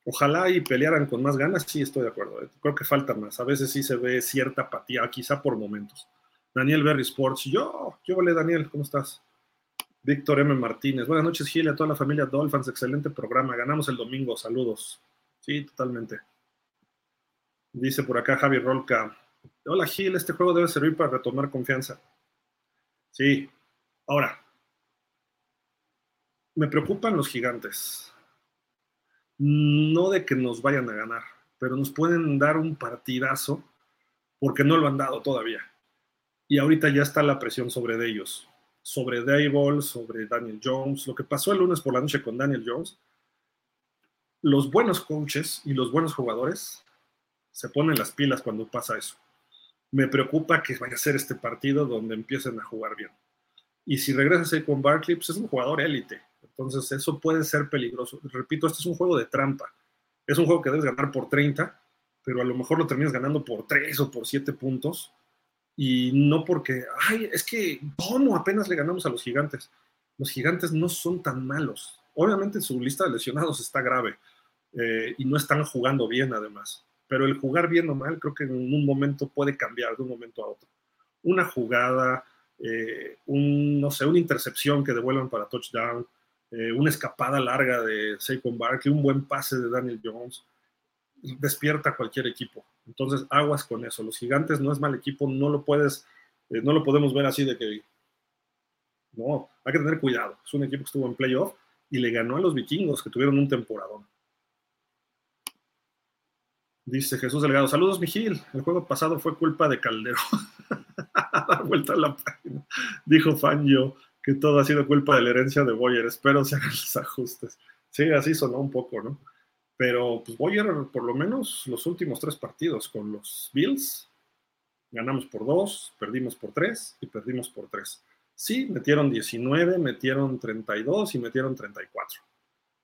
ojalá y pelearan con más ganas, sí estoy de acuerdo. Creo que falta más. A veces sí se ve cierta apatía, quizá por momentos. Daniel Berry Sports. Yo, yo, vale Daniel, ¿cómo estás? Víctor M. Martínez. Buenas noches, Gil, a toda la familia Dolphins. Excelente programa. Ganamos el domingo. Saludos. Sí, totalmente. Dice por acá Javi Rolca. Hola, Gil. Este juego debe servir para retomar confianza. Sí. Ahora, me preocupan los gigantes. No de que nos vayan a ganar, pero nos pueden dar un partidazo porque no lo han dado todavía y ahorita ya está la presión sobre ellos, sobre Dable, sobre Daniel Jones. Lo que pasó el lunes por la noche con Daniel Jones, los buenos coaches y los buenos jugadores se ponen las pilas cuando pasa eso. Me preocupa que vaya a ser este partido donde empiecen a jugar bien. Y si regresas ahí con Barkley, pues es un jugador élite. Entonces eso puede ser peligroso. Repito, este es un juego de trampa. Es un juego que debes ganar por 30, pero a lo mejor lo terminas ganando por 3 o por 7 puntos y no porque, ay, es que, ¿cómo apenas le ganamos a los gigantes? Los gigantes no son tan malos. Obviamente su lista de lesionados está grave eh, y no están jugando bien además. Pero el jugar bien o mal creo que en un momento puede cambiar de un momento a otro. Una jugada, eh, un, no sé, una intercepción que devuelvan para touchdown, eh, una escapada larga de Saquon Barkley, un buen pase de Daniel Jones, despierta cualquier equipo. Entonces, aguas con eso. Los gigantes no es mal equipo, no lo puedes, eh, no lo podemos ver así de que. No, hay que tener cuidado. Es un equipo que estuvo en playoff y le ganó a los vikingos que tuvieron un temporadón. Dice Jesús Delgado, saludos Mijil, el juego pasado fue culpa de Caldero. Dar vuelta a la página. Dijo Fangio que todo ha sido culpa de la herencia de Boyer, espero se hagan los ajustes. Sí, así sonó un poco, ¿no? Pero pues Boyer, por lo menos los últimos tres partidos con los Bills, ganamos por dos, perdimos por tres y perdimos por tres. Sí, metieron 19, metieron 32 y metieron 34,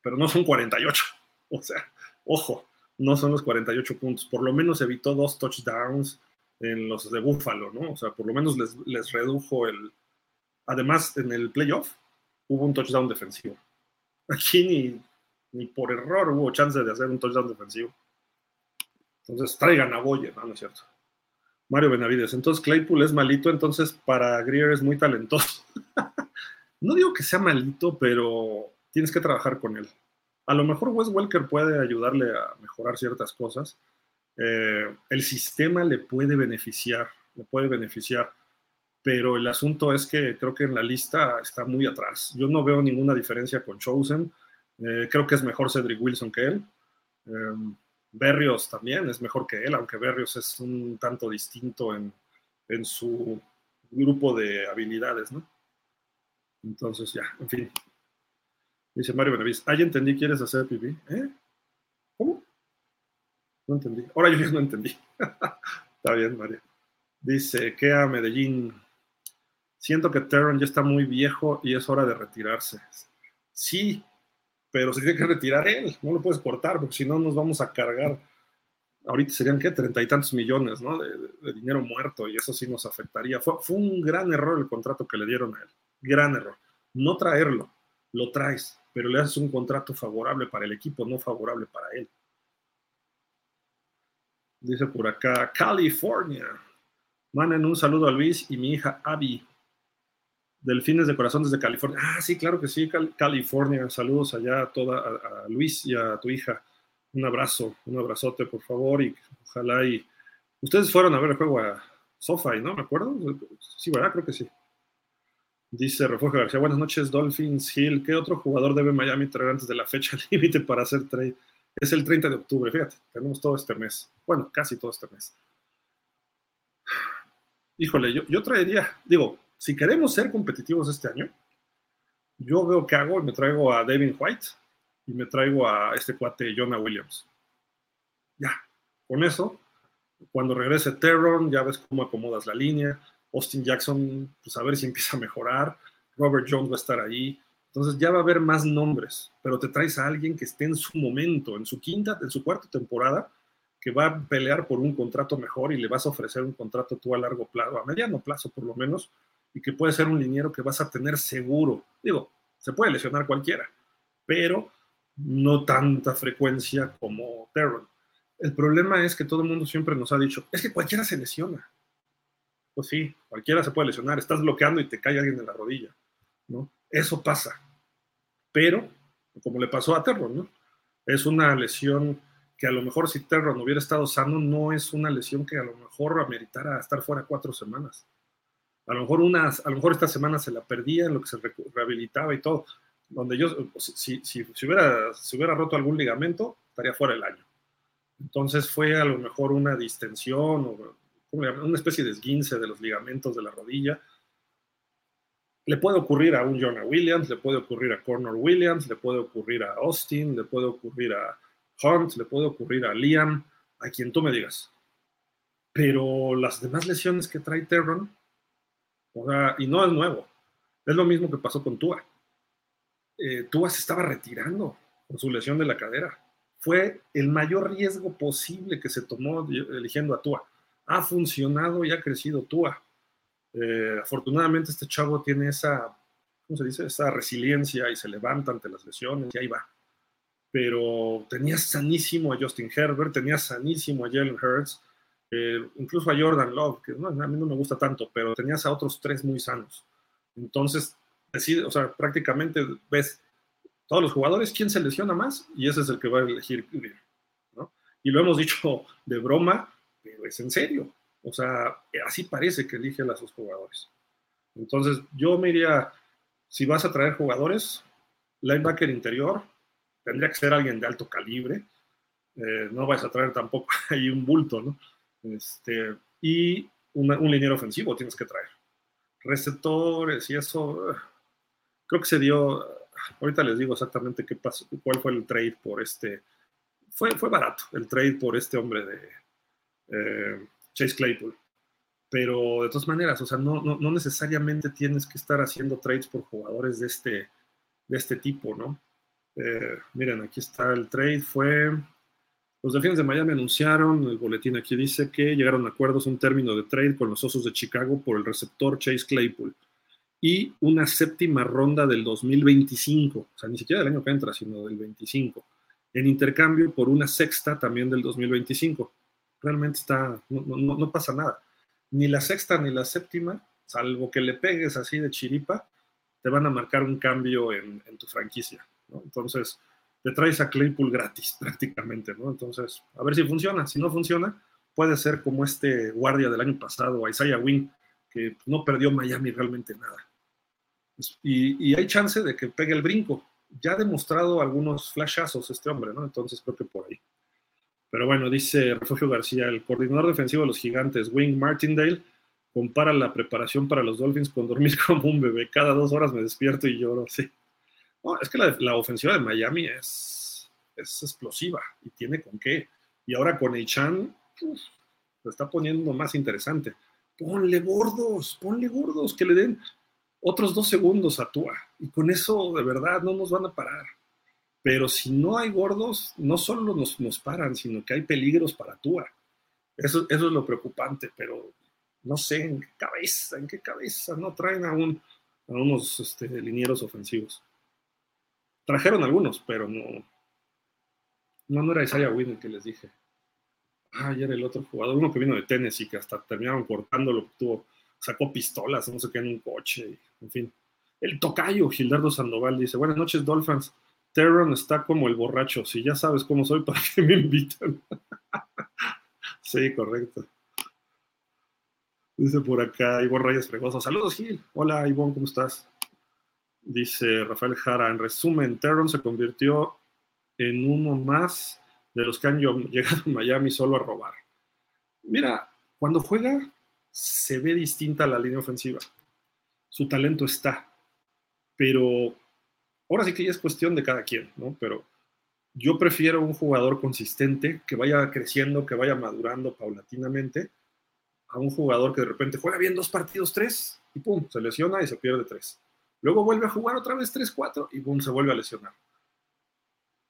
pero no son 48. O sea, ojo, no son los 48 puntos. Por lo menos evitó dos touchdowns en los de Buffalo, ¿no? O sea, por lo menos les, les redujo el... Además, en el playoff hubo un touchdown defensivo. Aquí ni ni por error hubo chance de hacer un touchdown defensivo. Entonces traigan a Boyer, no, no es cierto. Mario Benavides, entonces Claypool es malito, entonces para Greer es muy talentoso. no digo que sea malito, pero tienes que trabajar con él. A lo mejor Wes Welker puede ayudarle a mejorar ciertas cosas. Eh, el sistema le puede beneficiar, le puede beneficiar, pero el asunto es que creo que en la lista está muy atrás. Yo no veo ninguna diferencia con Chosen eh, creo que es mejor Cedric Wilson que él. Em, Berrios también es mejor que él, aunque Berrios es un tanto distinto en, en su grupo de habilidades, ¿no? Entonces, ya, en fin. Dice Mario Benavides, ah, ya entendí, ¿quieres hacer pipí? ¿Eh? ¿Cómo? No entendí. Ahora yo no entendí. está bien, Mario. Dice, ¿qué a Medellín? Siento que Terron ya está muy viejo y es hora de retirarse. Sí, pero se tiene que retirar él, no lo puedes cortar, porque si no nos vamos a cargar. Ahorita serían, ¿qué? Treinta y tantos millones, ¿no? De, dinero muerto y eso sí nos afectaría. Fue, fue un gran error el contrato que le dieron a él. Gran error. No traerlo, lo traes, pero le haces un contrato favorable para el equipo, no favorable para él. Dice por acá, California. Manden un saludo a Luis y mi hija Abby. Delfines de Corazón desde California. Ah, sí, claro que sí, California. Saludos allá a toda a, Luis y a tu hija. Un abrazo, un abrazote, por favor, y ojalá y ustedes fueron a ver el juego a SoFi, ¿no? ¿Me acuerdo? Sí, ¿verdad? Creo que sí. Dice Refugio García, buenas noches, Dolphins Hill. ¿Qué otro jugador debe Miami traer antes de la fecha límite para hacer trade? Es el 30 de octubre, fíjate, tenemos todo este mes. Bueno, casi todo este mes. Híjole, yo, yo traería, digo, si queremos ser competitivos este año, yo veo que hago y me traigo a Devin White y me traigo a este cuate Jonah Williams. Ya, con eso, cuando regrese Terron, ya ves cómo acomodas la línea. Austin Jackson, pues a ver si empieza a mejorar. Robert Jones va a estar ahí. Entonces ya va a haber más nombres, pero te traes a alguien que esté en su momento, en su quinta, en su cuarta temporada, que va a pelear por un contrato mejor y le vas a ofrecer un contrato tú a largo plazo, a mediano plazo por lo menos, y que puede ser un liniero que vas a tener seguro. Digo, se puede lesionar cualquiera, pero no tanta frecuencia como Terron. El problema es que todo el mundo siempre nos ha dicho, es que cualquiera se lesiona. Pues sí, cualquiera se puede lesionar, estás bloqueando y te cae alguien en la rodilla, ¿no? Eso pasa. Pero, como le pasó a Terron, ¿no? Es una lesión que a lo mejor si Terron hubiera estado sano, no es una lesión que a lo mejor ameritara estar fuera cuatro semanas. A lo mejor unas, a lo mejor esta semana se la perdía en lo que se rehabilitaba y todo. Donde yo, si, si, si, hubiera, si hubiera roto algún ligamento, estaría fuera el año. Entonces fue a lo mejor una distensión o una especie de esguince de los ligamentos de la rodilla. Le puede ocurrir a un Jonah Williams, le puede ocurrir a Cornor Williams, le puede ocurrir a Austin, le puede ocurrir a Hunt, le puede ocurrir a Liam, a quien tú me digas. Pero las demás lesiones que trae Terron, y no es nuevo. Es lo mismo que pasó con Tua. Eh, Tua se estaba retirando con su lesión de la cadera. Fue el mayor riesgo posible que se tomó eligiendo a Tua. Ha funcionado y ha crecido Tua. Eh, afortunadamente este chavo tiene esa, ¿cómo se dice? Esa resiliencia y se levanta ante las lesiones y ahí va. Pero tenía sanísimo a Justin Herbert, tenía sanísimo a Jalen Hurts, eh, incluso a Jordan Love, que a mí no me gusta tanto, pero tenías a otros tres muy sanos. Entonces, decide, o sea, prácticamente ves todos los jugadores, quién se lesiona más, y ese es el que va a elegir. ¿no? Y lo hemos dicho de broma, pero es en serio. O sea, así parece que elige a sus jugadores. Entonces, yo me iría, si vas a traer jugadores, linebacker interior, tendría que ser alguien de alto calibre. Eh, no vas a traer tampoco ahí un bulto, ¿no? Este, y un liniero ofensivo tienes que traer. Receptores y eso, creo que se dio, ahorita les digo exactamente qué pasó, cuál fue el trade por este, fue, fue barato el trade por este hombre de eh, Chase Claypool. Pero de todas maneras, o sea, no, no, no, necesariamente tienes que estar haciendo trades por jugadores de este, de este tipo, ¿no? Eh, miren, aquí está el trade, fue los Delfines de Miami anunciaron, el boletín aquí dice que llegaron a acuerdos, un término de trade con los Osos de Chicago por el receptor Chase Claypool y una séptima ronda del 2025, o sea, ni siquiera del año que entra, sino del 25, en intercambio por una sexta también del 2025. Realmente está, no, pasa nada. Ni la sexta ni la séptima, salvo que le pegues así de chiripa, te van a marcar un cambio en, tu franquicia. Entonces, te traes a Claypool gratis prácticamente, ¿no? Entonces, a ver si funciona. Si no funciona, puede ser como este guardia del año pasado, Isaiah Wynn, que no perdió Miami realmente nada. Y, hay chance de que pegue el brinco. Ya ha demostrado algunos flashazos este hombre, ¿no? Entonces creo que por ahí. Pero bueno, dice Refugio García, el coordinador defensivo de los gigantes, Wing Martindale, compara la preparación para los Dolphins con dormir como un bebé. Cada dos horas me despierto y lloro, sí. Es que la, ofensiva de Miami es, es explosiva y tiene con qué. Y ahora con el Chan, se está poniendo más interesante. Ponle gordos, ponle gordos, que le den otros dos segundos a Tua. Y con eso, de verdad, no nos van a parar. Pero si no hay gordos, no solo nos, nos paran, sino que hay peligros para Tua. Eso, es lo preocupante, pero no sé en qué cabeza, en qué cabeza no traen a, un, a unos este, linieros ofensivos. Trajeron algunos, pero no. No, no era Isaiah Wynn el que les dije. Ah, ayer el otro jugador, uno que vino de Tennessee, que hasta terminaron cortando lo que tuvo, sacó pistolas, no sé qué, en un coche, en fin. El tocayo, Gildardo Sandoval, dice, buenas noches, Dolphins. Terron está como el borracho, si ya sabes cómo soy, ¿para qué me invitan? sí, correcto. Dice por acá Ivonne Reyes Fregoso. Saludos, Gil. Hola, Ivonne, ¿cómo estás? Dice Rafael Jara. En resumen, Terron se convirtió en uno más de los que han llegado a Miami solo a robar. Mira, cuando juega, se ve distinta la línea ofensiva. Su talento está. Pero ahora sí que ya es cuestión de cada quien, ¿no? Pero yo prefiero un jugador consistente que vaya creciendo, que vaya madurando paulatinamente a un jugador que de repente juega bien dos partidos, tres, y pum, se lesiona y se pierde tres. Luego vuelve a jugar otra vez tres, cuatro, y pum, se vuelve a lesionar.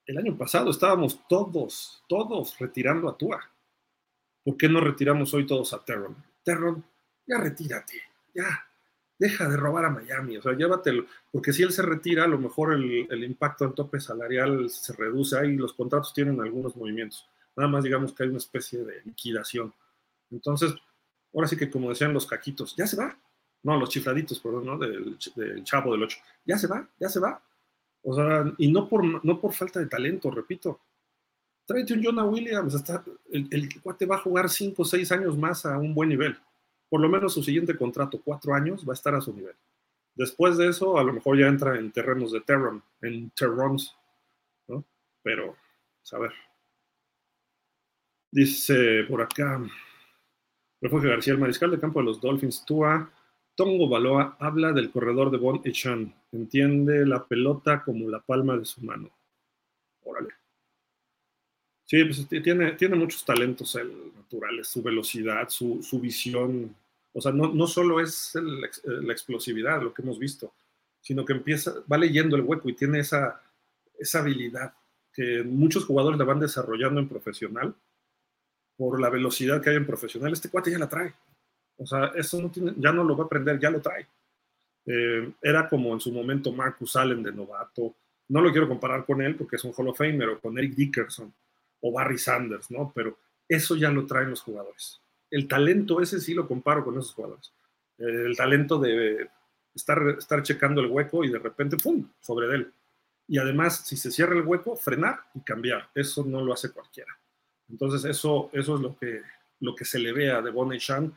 El año pasado estábamos todos, todos retirando a Tua. ¿Por qué no retiramos hoy todos a Terron? Terron, ya retírate, ya, deja de robar a Miami, o sea, llévatelo, porque si él se retira, a lo mejor el, el impacto al tope salarial se reduce, ahí los contratos tienen algunos movimientos, nada más digamos que hay una especie de liquidación. Entonces, ahora sí que como decían los caquitos, ya se va. No, los chifladitos, perdón, ¿no? Del, del chavo del 8. Ya se va, ya se va. O sea, y no por, no por falta de talento, repito. Tráete un Jonah Williams, el, el cuate va a jugar 5 o 6 años más a un buen nivel. Por lo menos su siguiente contrato, 4 años, va a estar a su nivel. Después de eso, a lo mejor ya entra en terrenos de Terron, en Terrons, ¿no? Pero, pues, a ver. Dice por acá, Refugio García, el mariscal de campo de los Dolphins, Tua Tongo Baloa, habla del corredor de Bon Echan. Entiende la pelota como la palma de su mano. Órale. Sí, pues tiene, tiene muchos talentos naturales, su velocidad, su, visión. O sea, no, no solo es la explosividad, lo que hemos visto, sino que empieza, va leyendo el hueco y tiene esa, esa habilidad que muchos jugadores la van desarrollando en profesional por la velocidad que hay en profesional, este cuate ya la trae. O sea, eso no tiene, ya no lo va a aprender, ya lo trae. Eh, era como en su momento Marcus Allen de novato. No lo quiero comparar con él porque es un Hall of Famer o con Eric Dickerson o Barry Sanders, ¿no? Pero eso ya lo traen los jugadores. El talento ese sí lo comparo con esos jugadores. el talento de estar, estar checando el hueco y de repente, ¡pum!, sobre él. Y además, si se cierra el hueco, frenar y cambiar. Eso no lo hace cualquiera. Entonces, eso, eso es lo que, lo que se le ve a Devon Shan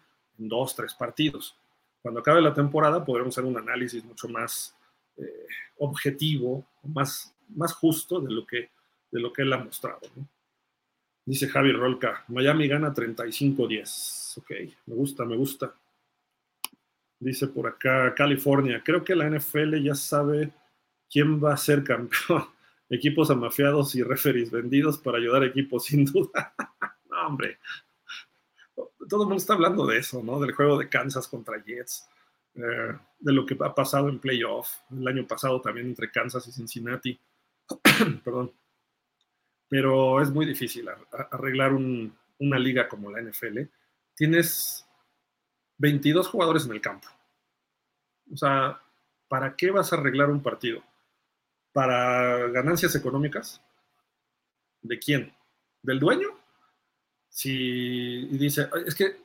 dos, tres partidos. Cuando acabe la temporada podremos hacer un análisis mucho más eh, objetivo, más, más justo de lo, que, de lo que él ha mostrado. Dice Javier Rolca, Miami gana 35-10. Ok, me gusta, me gusta. Dice por acá California, creo que la NFL ya sabe quién va a ser campeón equipos amafiados y referees vendidos para ayudar a equipos sin duda. no, hombre. Todo el mundo está hablando de eso, ¿no? Del juego de Kansas contra Jets, eh, de lo que ha pasado en playoff, el año pasado también entre Kansas y Cincinnati. Perdón. Pero es muy difícil arreglar una liga como la NFL. Tienes 22 jugadores en el campo. O sea, ¿para qué vas a arreglar un partido? para ganancias económicas. ¿De quién? ¿Del dueño? Si dice, es que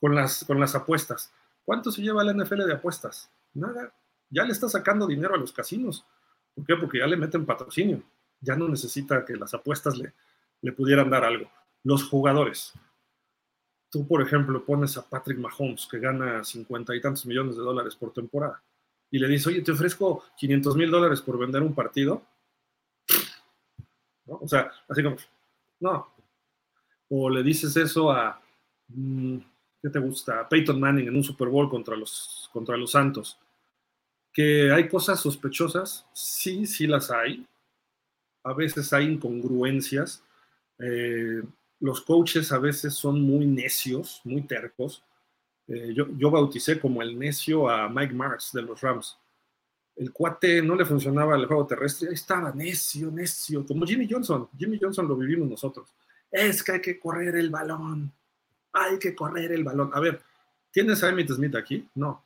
con las, con las apuestas, ¿cuánto se lleva la NFL de apuestas? Nada. Ya le está sacando dinero a los casinos. ¿Por qué? Porque ya le meten patrocinio. Ya no necesita que las apuestas le, le pudieran dar algo. Los jugadores. Tú, por ejemplo, pones a Patrick Mahomes, que gana cincuenta y tantos millones de dólares por temporada y le dice, oye, te ofrezco 500 mil dólares por vender un partido. O sea, así como, no. O le dices eso a, mm, ¿qué te gusta? Peyton Manning en un Super Bowl contra los, contra los Santos. Que hay cosas sospechosas, sí, sí las hay. A veces hay incongruencias. Eh, los coaches a veces son muy necios, muy tercos. Eh, yo, yo, bauticé como el necio a Mike Marks de los Rams. El cuate no le funcionaba el juego terrestre, ahí estaba necio, necio, como Jimmy Johnson. Jimmy Johnson lo vivimos nosotros. Es que hay que correr el balón, hay que correr el balón. A ver, ¿tienes a Emmitt Smith aquí? No.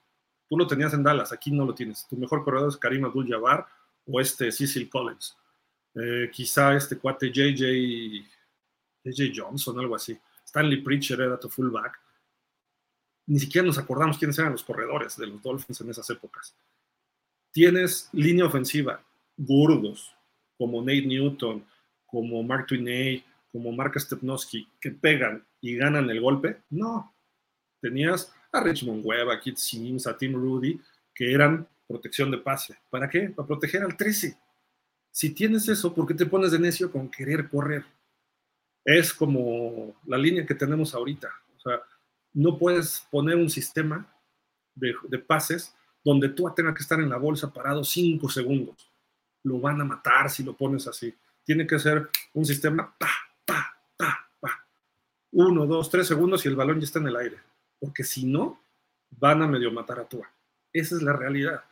Tú lo tenías en Dallas, aquí no lo tienes. Tu mejor corredor es Karim Abdul-Jabbar o este Cecil Collins. Eh, quizá este cuate JJ, JJ Johnson, algo así. Stanley Preacher era tu fullback ni siquiera nos acordamos quiénes eran los corredores de los Dolphins en esas épocas. Tienes línea ofensiva, gordos, como Nate Newton, como Mark Twinney, como Mark Stepnowski, que pegan y ganan el golpe. No. Tenías a Richmond Webb, a Kit Sims, a Tim Rudy, que eran protección de pase. ¿Para qué? Para proteger al 13. Si tienes eso, ¿por qué te pones de necio con querer correr? Es como la línea que tenemos ahorita. O sea, no puedes poner un sistema de, pases donde tú tengas que estar en la bolsa parado cinco segundos. Lo van a matar si lo pones así. Tiene que ser un sistema pa, pa, pa, pa. Uno, dos, tres segundos y el balón ya está en el aire. Porque si no, van a medio matar a Tua. Esa es la realidad.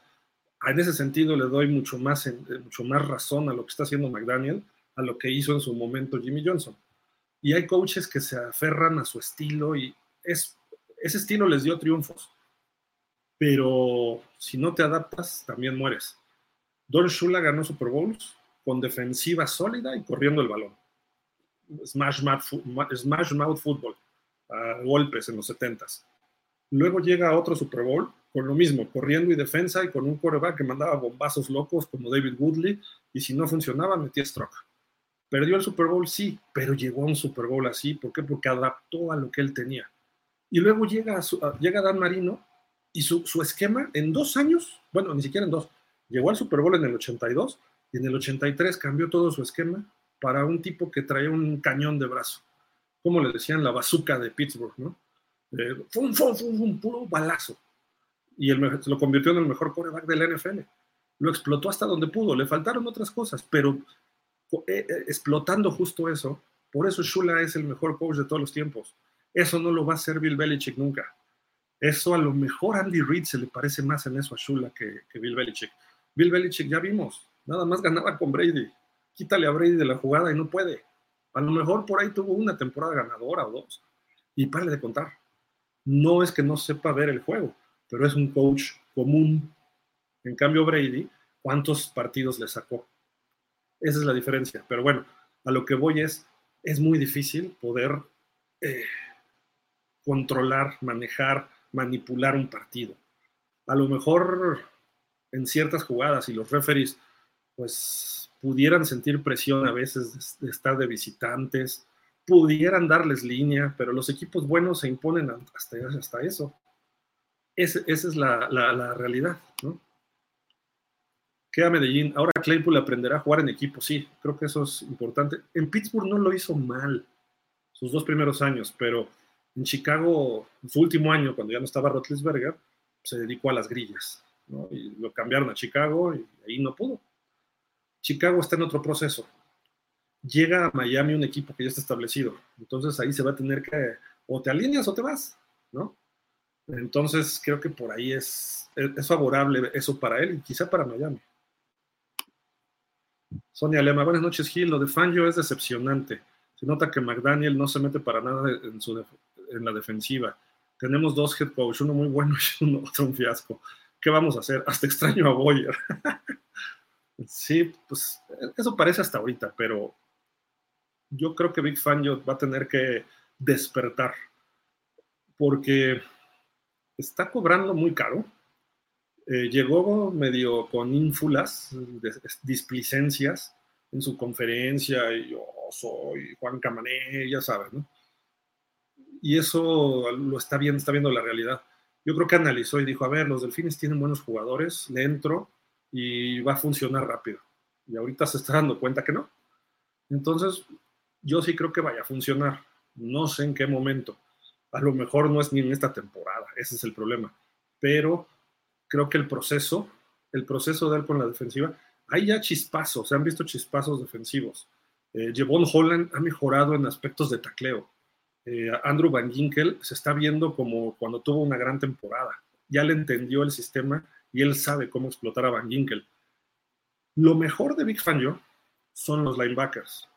En ese sentido le doy mucho más, eh, mucho más razón a lo que está haciendo McDaniel, a lo que hizo en su momento Jimmy Johnson. Y hay coaches que se aferran a su estilo y ese estilo les dio triunfos, pero si no te adaptas, también mueres. Don Shula ganó Super Bowls con defensiva sólida y corriendo el balón. Smash Mouth, Smash Football, a golpes en los 70s. Luego llega otro Super Bowl con lo mismo, corriendo y defensa y con un quarterback que mandaba bombazos locos como David Woodley y si no funcionaba metía stroke. Perdió el Super Bowl, sí, pero llegó a un Super Bowl así. ¿Por qué? Porque adaptó a lo que él tenía. Y luego llega, llega Dan Marino y su, esquema en dos años, bueno, ni siquiera en dos, llegó al Super Bowl en el 82 y en el 83 cambió todo su esquema para un tipo que traía un cañón de brazo, como le decían, la bazooka de Pittsburgh, ¿no? Eh, fum, fum, fum, puro balazo. Y el, lo convirtió en el mejor coreback de la NFL. Lo explotó hasta donde pudo, le faltaron otras cosas, pero eh, eh, explotando justo eso, por eso Shula es el mejor coach de todos los tiempos eso no lo va a hacer Bill Belichick nunca. Eso a lo mejor Andy Reid se le parece más en eso a Shula que, Bill Belichick. Bill Belichick ya vimos, nada más ganaba con Brady. Quítale a Brady de la jugada y no puede. A lo mejor por ahí tuvo una temporada ganadora o dos. Y pare de contar. No es que no sepa ver el juego, pero es un coach común. En cambio, Brady, ¿cuántos partidos le sacó? Esa es la diferencia. Pero bueno, a lo que voy es, es muy difícil poder eh, controlar, manejar, manipular un partido. A lo mejor en ciertas jugadas y los referees pues pudieran sentir presión a veces de, estar de visitantes, pudieran darles línea, pero los equipos buenos se imponen hasta, hasta eso. esa es la, la, realidad, ¿no? Queda Medellín. Ahora Claypool aprenderá a jugar en equipo, sí, creo que eso es importante. En Pittsburgh no lo hizo mal sus dos primeros años, pero en Chicago, en su último año, cuando ya no estaba Rotlisberger, se dedicó a las grillas, ¿no? Y lo cambiaron a Chicago y ahí no pudo. Chicago está en otro proceso. Llega a Miami un equipo que ya está establecido. Entonces ahí se va a tener que, o te alineas o te vas, ¿no? Entonces creo que por ahí es, es, favorable eso para él y quizá para Miami. Sonia Lema, buenas noches Gil, lo de Fangio es decepcionante. Se nota que McDaniel no se mete para nada en la defensiva. Tenemos dos head coach, uno muy bueno y otro un fiasco. ¿Qué vamos a hacer? Hasta extraño a Boyer. sí, pues eso parece hasta ahorita, pero yo creo que Big Fan va a tener que despertar porque está cobrando muy caro. Eh, llegó medio con ínfulas, displicencias en su conferencia y yo soy Juan Camané, ya sabes, ¿no? y eso lo está viendo, está viendo la realidad. Yo creo que analizó y dijo, a ver, los delfines tienen buenos jugadores, le entro y va a funcionar rápido. Y ahorita se está dando cuenta que no. Entonces, yo sí creo que vaya a funcionar. No sé en qué momento. A lo mejor no es ni en esta temporada, ese es el problema. Pero creo que el proceso el proceso de él con la defensiva, hay ya chispazos, se han visto chispazos defensivos. Eh, Jevon Holland ha mejorado en aspectos de tacleo. Eh, Andrew Van Ginkel se está viendo como cuando tuvo una gran temporada. Ya le entendió el sistema y él sabe cómo explotar a Van Ginkel. Lo mejor de Big Fangio son los linebackers.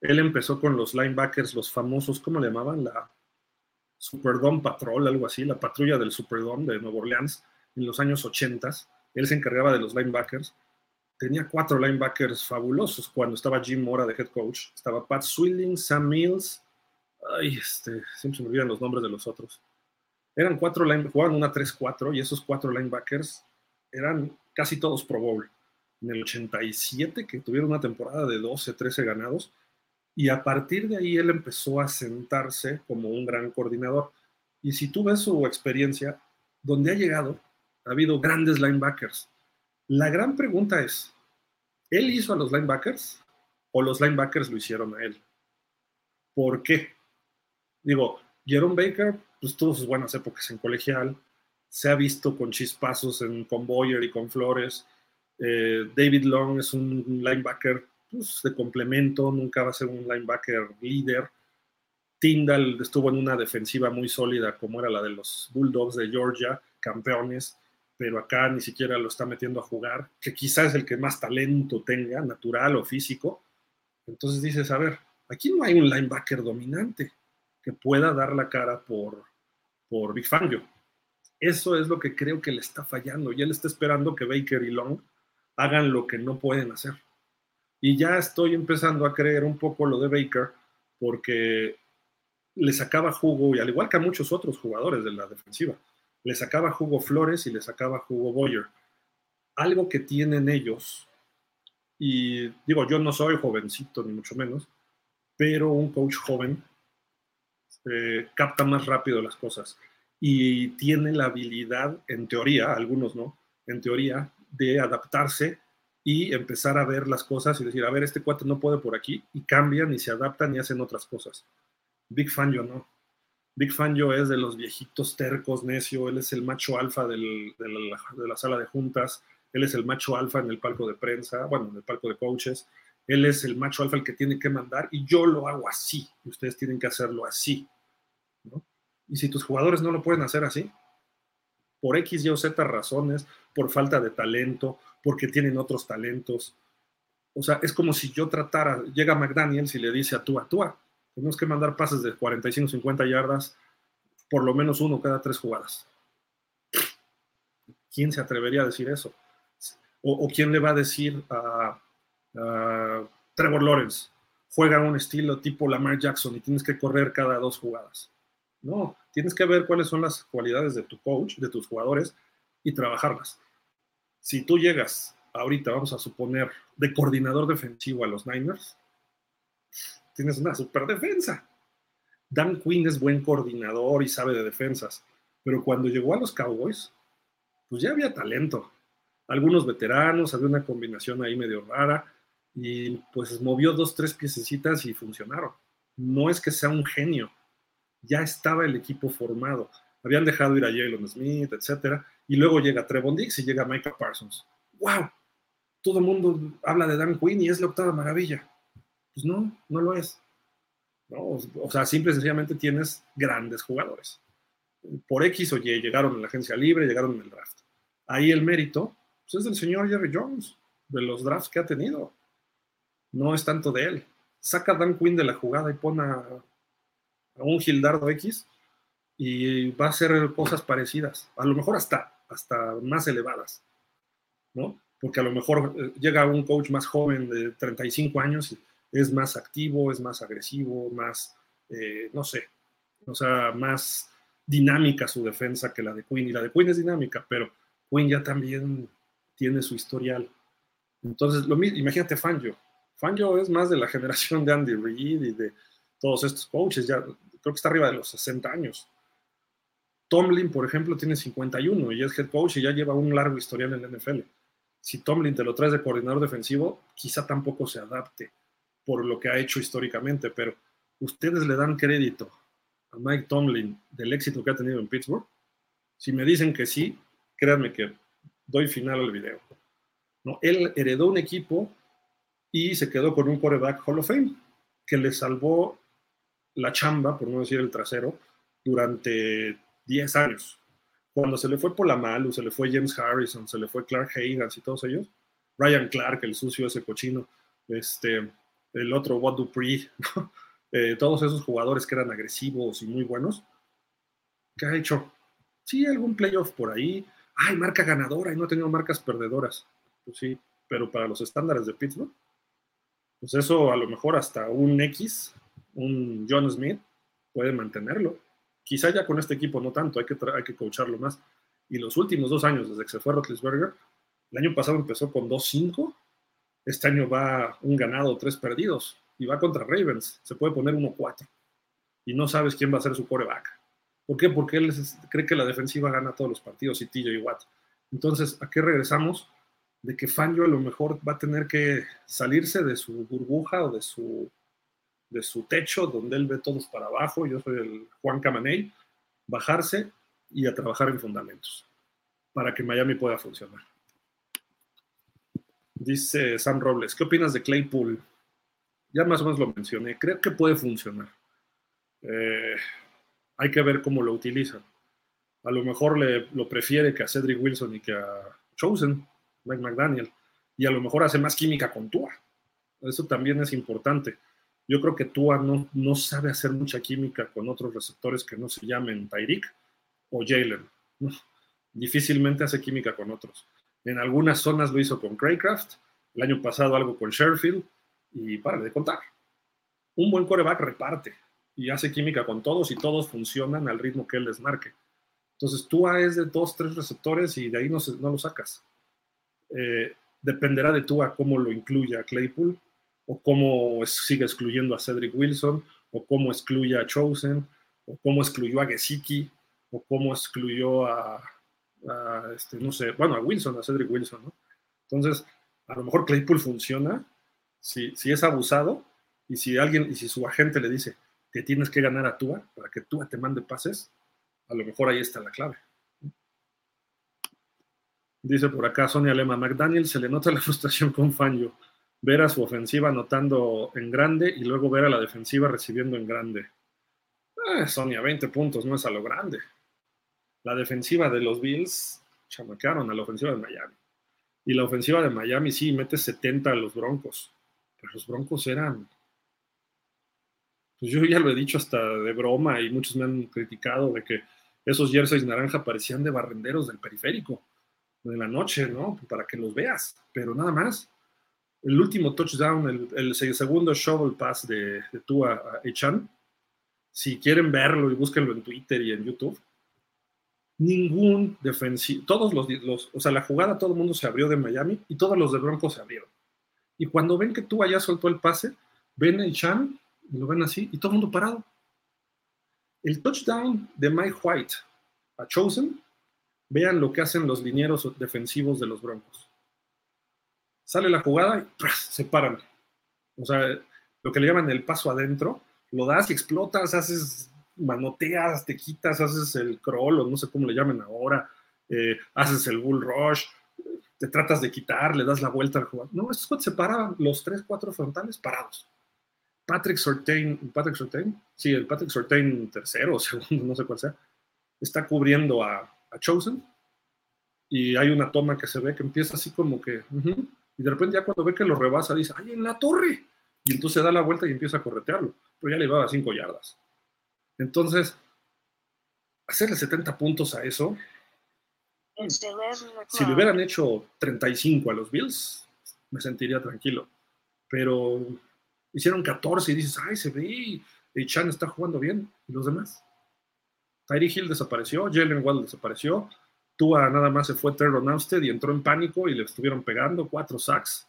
Él empezó con los linebackers, los famosos, ¿cómo le llamaban? La Superdome Patrol, algo así, la patrulla del Superdome de Nueva Orleans en los años 80. Él se encargaba de los linebackers. Tenía cuatro linebackers fabulosos cuando estaba Jim Mora de head coach. Estaba Pat Swilling, Sam Mills. Ay, este, siempre se me olvidan los nombres de los otros. Eran cuatro linebackers, jugaban una 3-4 y esos cuatro linebackers eran casi todos Pro Bowl. En el 87, que tuvieron una temporada de 12, 13 ganados, y a partir de ahí él empezó a sentarse como un gran coordinador. Y si tú ves su experiencia, donde ha llegado, ha habido grandes linebackers. La gran pregunta es, ¿él hizo a los linebackers o los linebackers lo hicieron a él? ¿Por qué? Digo, Jerome Baker pues, tuvo sus buenas épocas en colegial, se ha visto con chispazos en, con Boyer y con Flores. Eh, David Long es un linebacker pues, de complemento, nunca va a ser un linebacker líder. Tyndall estuvo en una defensiva muy sólida como era la de los Bulldogs de Georgia, campeones, pero acá ni siquiera lo está metiendo a jugar, que quizás es el que más talento tenga, natural o físico. Entonces dices, a ver, aquí no hay un linebacker dominante que pueda dar la cara por, por Big Fangio. Eso es lo que creo que le está fallando y él está esperando que Baker y Long hagan lo que no pueden hacer. Y ya estoy empezando a creer un poco lo de Baker porque le sacaba jugo, y al igual que a muchos otros jugadores de la defensiva, le sacaba jugo Flores y le sacaba jugo Boyer. Algo que tienen ellos, y digo, yo no soy jovencito ni mucho menos, pero un coach joven eh, capta más rápido las cosas y tiene la habilidad, en teoría, algunos no, en teoría, de adaptarse y empezar a ver las cosas y decir, a ver, este cuate no puede por aquí, y cambian y se adaptan y hacen otras cosas. Big Fan yo no. Big Fan yo es de los viejitos tercos, necio, él es el macho alfa de, la, sala de juntas, él es el macho alfa en el palco de prensa, bueno, en el palco de coaches, él es el macho alfa el que tiene que mandar y yo lo hago así, ustedes tienen que hacerlo así. Y si tus jugadores no lo pueden hacer así, por X, Y o Z razones, por falta de talento, porque tienen otros talentos. O sea, es como si yo tratara, llega McDaniels y le dice a tú, a tú, tenemos que mandar pases de 45, 50 yardas, por lo menos uno cada tres jugadas. ¿Quién se atrevería a decir eso? O, quién le va a decir a, a Trevor Lawrence, juega un estilo tipo Lamar Jackson y tienes que correr cada dos jugadas. No, tienes que ver cuáles son las cualidades de tu coach, de tus jugadores y trabajarlas si tú llegas ahorita, vamos a suponer, de coordinador defensivo a los Niners, tienes una super defensa. Dan Quinn es buen coordinador y sabe de defensas, pero cuando llegó a los Cowboys, pues ya había talento. Algunos veteranos, había una combinación ahí medio rara y pues movió dos, tres piececitas y funcionaron. No es que sea un genio, ya estaba el equipo formado. Habían dejado ir a Jalen Smith, etcétera, y luego llega Trevon Dix y llega Michael Parsons. ¡Wow! Todo el mundo habla de Dan Quinn y es la octava maravilla. Pues no, no lo es. O sea, simple y sencillamente tienes grandes jugadores. Por X o Y llegaron en la agencia libre, llegaron en el draft. Ahí el mérito pues, es del señor Jerry Jones, de los drafts que ha tenido. No es tanto de él. Saca Dan Quinn de la jugada y pone a, a un Gildardo X y va a hacer cosas parecidas, a lo mejor hasta, hasta más elevadas, ¿no? Porque a lo mejor eh, llega un coach más joven de 35 años y es más activo, es más agresivo, más, eh, no sé, o sea, más dinámica su defensa que la de Quinn. Y la de Quinn es dinámica, pero Quinn ya también tiene su historial. Entonces, lo mismo, imagínate Fangio. Fangio es más de la generación de Andy Reid y de todos estos coaches, ya creo que está arriba de los 60 años. Tomlin, por ejemplo, tiene 51 y es head coach y ya lleva un largo historial en la NFL. Si Tomlin te lo traes de coordinador defensivo, quizá tampoco se adapte por lo que ha hecho históricamente, pero ustedes le dan crédito a Mike Tomlin del éxito que ha tenido en Pittsburgh. Si me dicen que sí, créanme que doy final al video. ¿no? Él heredó un equipo y se quedó con un quarterback Hall of Fame que le salvó la chamba, por no decir el trasero, durante 10 años. Cuando se le fue por la Malu, se le fue James Harrison, se le fue Clark Hagans y todos ellos, Ryan Clark, el sucio ese cochino, este, el otro Watt Dupree, eh, todos esos jugadores que eran agresivos y muy buenos, ¿qué ha hecho? Sí, algún playoff por ahí. Ay, marca ganadora y no ha tenido marcas perdedoras. Pues sí, pero para los estándares de Pittsburgh, pues eso a lo mejor hasta un X, un John Smith, puede mantenerlo. Quizá ya con este equipo no tanto, hay que, hay que coacharlo más. Y los últimos dos años, desde que se fue Rotlisberger, el año pasado empezó con 2-5, este año va un ganado, tres perdidos, y va contra Ravens, se puede poner 1-4. Y no sabes quién va a ser su coreback. ¿Por qué? Porque él cree que la defensiva gana todos los partidos y TJ Watt. Entonces, ¿a qué regresamos? De que Fangio a lo mejor va a tener que salirse de su burbuja o de su, de su techo, donde él ve todos para abajo. Yo soy el Juan Camaney. Bajarse y a trabajar en fundamentos para que Miami pueda funcionar. Dice Sam Robles, ¿qué opinas de Claypool? Ya más o menos lo mencioné, creo que puede funcionar. Eh, hay que ver cómo lo utilizan. A lo mejor le, lo prefiere que a Cedric Wilson y que a Chosen, Mike McDaniel, y a lo mejor hace más química con Tua. Eso también es importante. Yo creo que Tua no, no sabe hacer mucha química con otros receptores que no se llamen Tyreek o Jalen. Difícilmente hace química con otros. En algunas zonas lo hizo con Craycraft, el año pasado algo con Sherfield, y para de contar. Un buen coreback reparte y hace química con todos y todos funcionan al ritmo que él les marque. Entonces tú es de dos, tres receptores y de ahí no, no lo sacas. Eh, dependerá de tú a cómo lo incluya a Claypool o cómo sigue excluyendo a Cedric Wilson o cómo excluye a Chosen o cómo excluyó a Gesicki o cómo excluyó a, este, no sé, bueno, a Wilson, a Cedric Wilson, ¿no? Entonces, a lo mejor Claypool funciona si, si es abusado y si alguien, y si su agente le dice, que tienes que ganar a Tua para que Tua te mande pases, a lo mejor ahí está la clave. Dice por acá Sonia Lema, McDaniel se le nota la frustración con Fangio, ver a su ofensiva anotando en grande y luego ver a la defensiva recibiendo en grande. Eh, Sonia, 20 puntos, no es a lo grande. La defensiva de los Bills chamacaron a la ofensiva de Miami. Y la ofensiva de Miami sí mete 70 a los Broncos. Pero los Broncos eran pues yo ya lo he dicho hasta de broma y muchos me han criticado de que esos jerseys naranja parecían de barrenderos del periférico de la noche, ¿no? Para que los veas, pero nada más. El último touchdown, el, segundo shovel pass de, de Tua Echan, si quieren verlo y búsquenlo en Twitter y en YouTube, ningún defensivo, todos los, los, o sea, la jugada todo el mundo se abrió de Miami y todos los de Broncos se abrieron. Y cuando ven que Tua ya soltó el pase, ven a Echan y lo ven así, y todo el mundo parado. El touchdown de Mike White a Chosen, vean lo que hacen los linieros defensivos de los Broncos. Sale la jugada y se paran. O sea, lo que le llaman el paso adentro, lo das y explotas, haces manoteas, te quitas, haces el crawl, o no sé cómo le llamen ahora, eh, haces el bull rush, te tratas de quitar, le das la vuelta al jugador. No, estos se paraban, los tres, cuatro frontales parados. Patrick Sortain, Patrick Sortain, sí, el Patrick Sortain tercero o segundo, no sé cuál sea, está cubriendo a, Chosen y hay una toma que se ve que empieza así como que, y de repente ya cuando ve que lo rebasa dice, ¡ay, en la torre! Y entonces da la vuelta y empieza a corretearlo, pero ya le iba a cinco yardas. Entonces, hacerle 70 puntos a eso, si le hubieran hecho 35 a los Bills, me sentiría tranquilo. Pero Hicieron 14 y dices, ay, se ve, y Chan está jugando bien. ¿Y los demás? Tyree Hill desapareció, Jalen Wall desapareció, Tua nada más se fue Terron Armstead y entró en pánico y le estuvieron pegando cuatro sacks.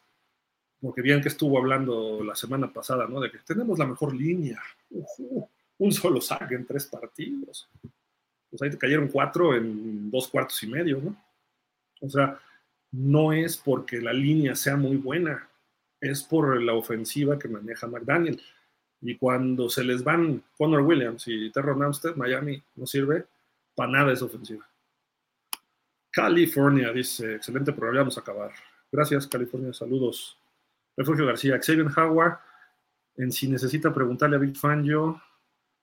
Porque bien que estuvo hablando la semana pasada, ¿no? De que tenemos la mejor línea. un solo sack en tres partidos. Pues ahí te cayeron cuatro en dos cuartos y medio, ¿no? O sea, no es porque la línea sea muy buena, es por la ofensiva que maneja McDaniel. Y cuando se les van Connor Williams y Terron Armstead, Miami no sirve para nada esa ofensiva. California dice, excelente programa, vamos a acabar. Gracias, California, saludos. Refugio García, Xavier Howard, en si necesita preguntarle a Big Fangio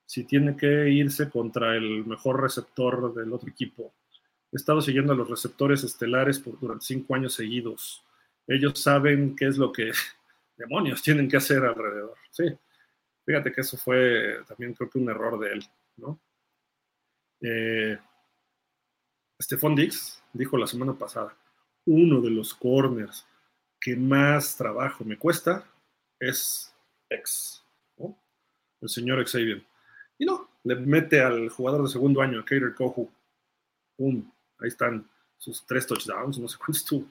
si tiene que irse contra el mejor receptor del otro equipo. He estado siguiendo a los receptores estelares por, durante cinco años seguidos. Ellos saben qué es lo que demonios tienen que hacer alrededor. Sí, fíjate que eso fue también creo que un error de él, ¿no? Eh, Stephon Dix dijo la semana pasada, uno de los corners que más trabajo me cuesta es X, ¿no? el señor Xavier. Y no, le mete al jugador de segundo año, a Kader Kohu. ¡Pum! Ahí están sus tres touchdowns, no sé cuántos tuvo.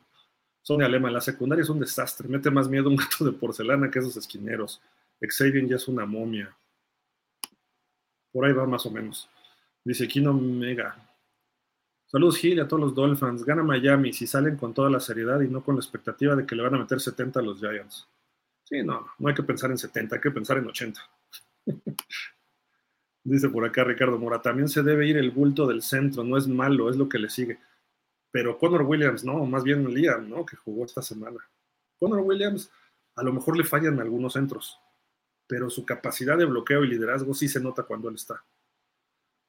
Sonia Lema, la secundaria es un desastre. Mete más miedo un gato de porcelana que esos esquineros. Xavier ya es una momia. Por ahí va más o menos. Dice Kino Mega. Saludos Gil a todos los Dolphins. Gana Miami si salen con toda la seriedad y no con la expectativa de que le van a meter 70 a los Giants. Sí, no, no hay que pensar en 70, hay que pensar en 80. Dice por acá Ricardo Mora, también se debe ir el bulto del centro, no es malo, es lo que le sigue. Pero Connor Williams, no, más bien Liam, ¿no? Que jugó esta semana. Connor Williams, a lo mejor le fallan algunos centros, pero su capacidad de bloqueo y liderazgo sí se nota cuando él está.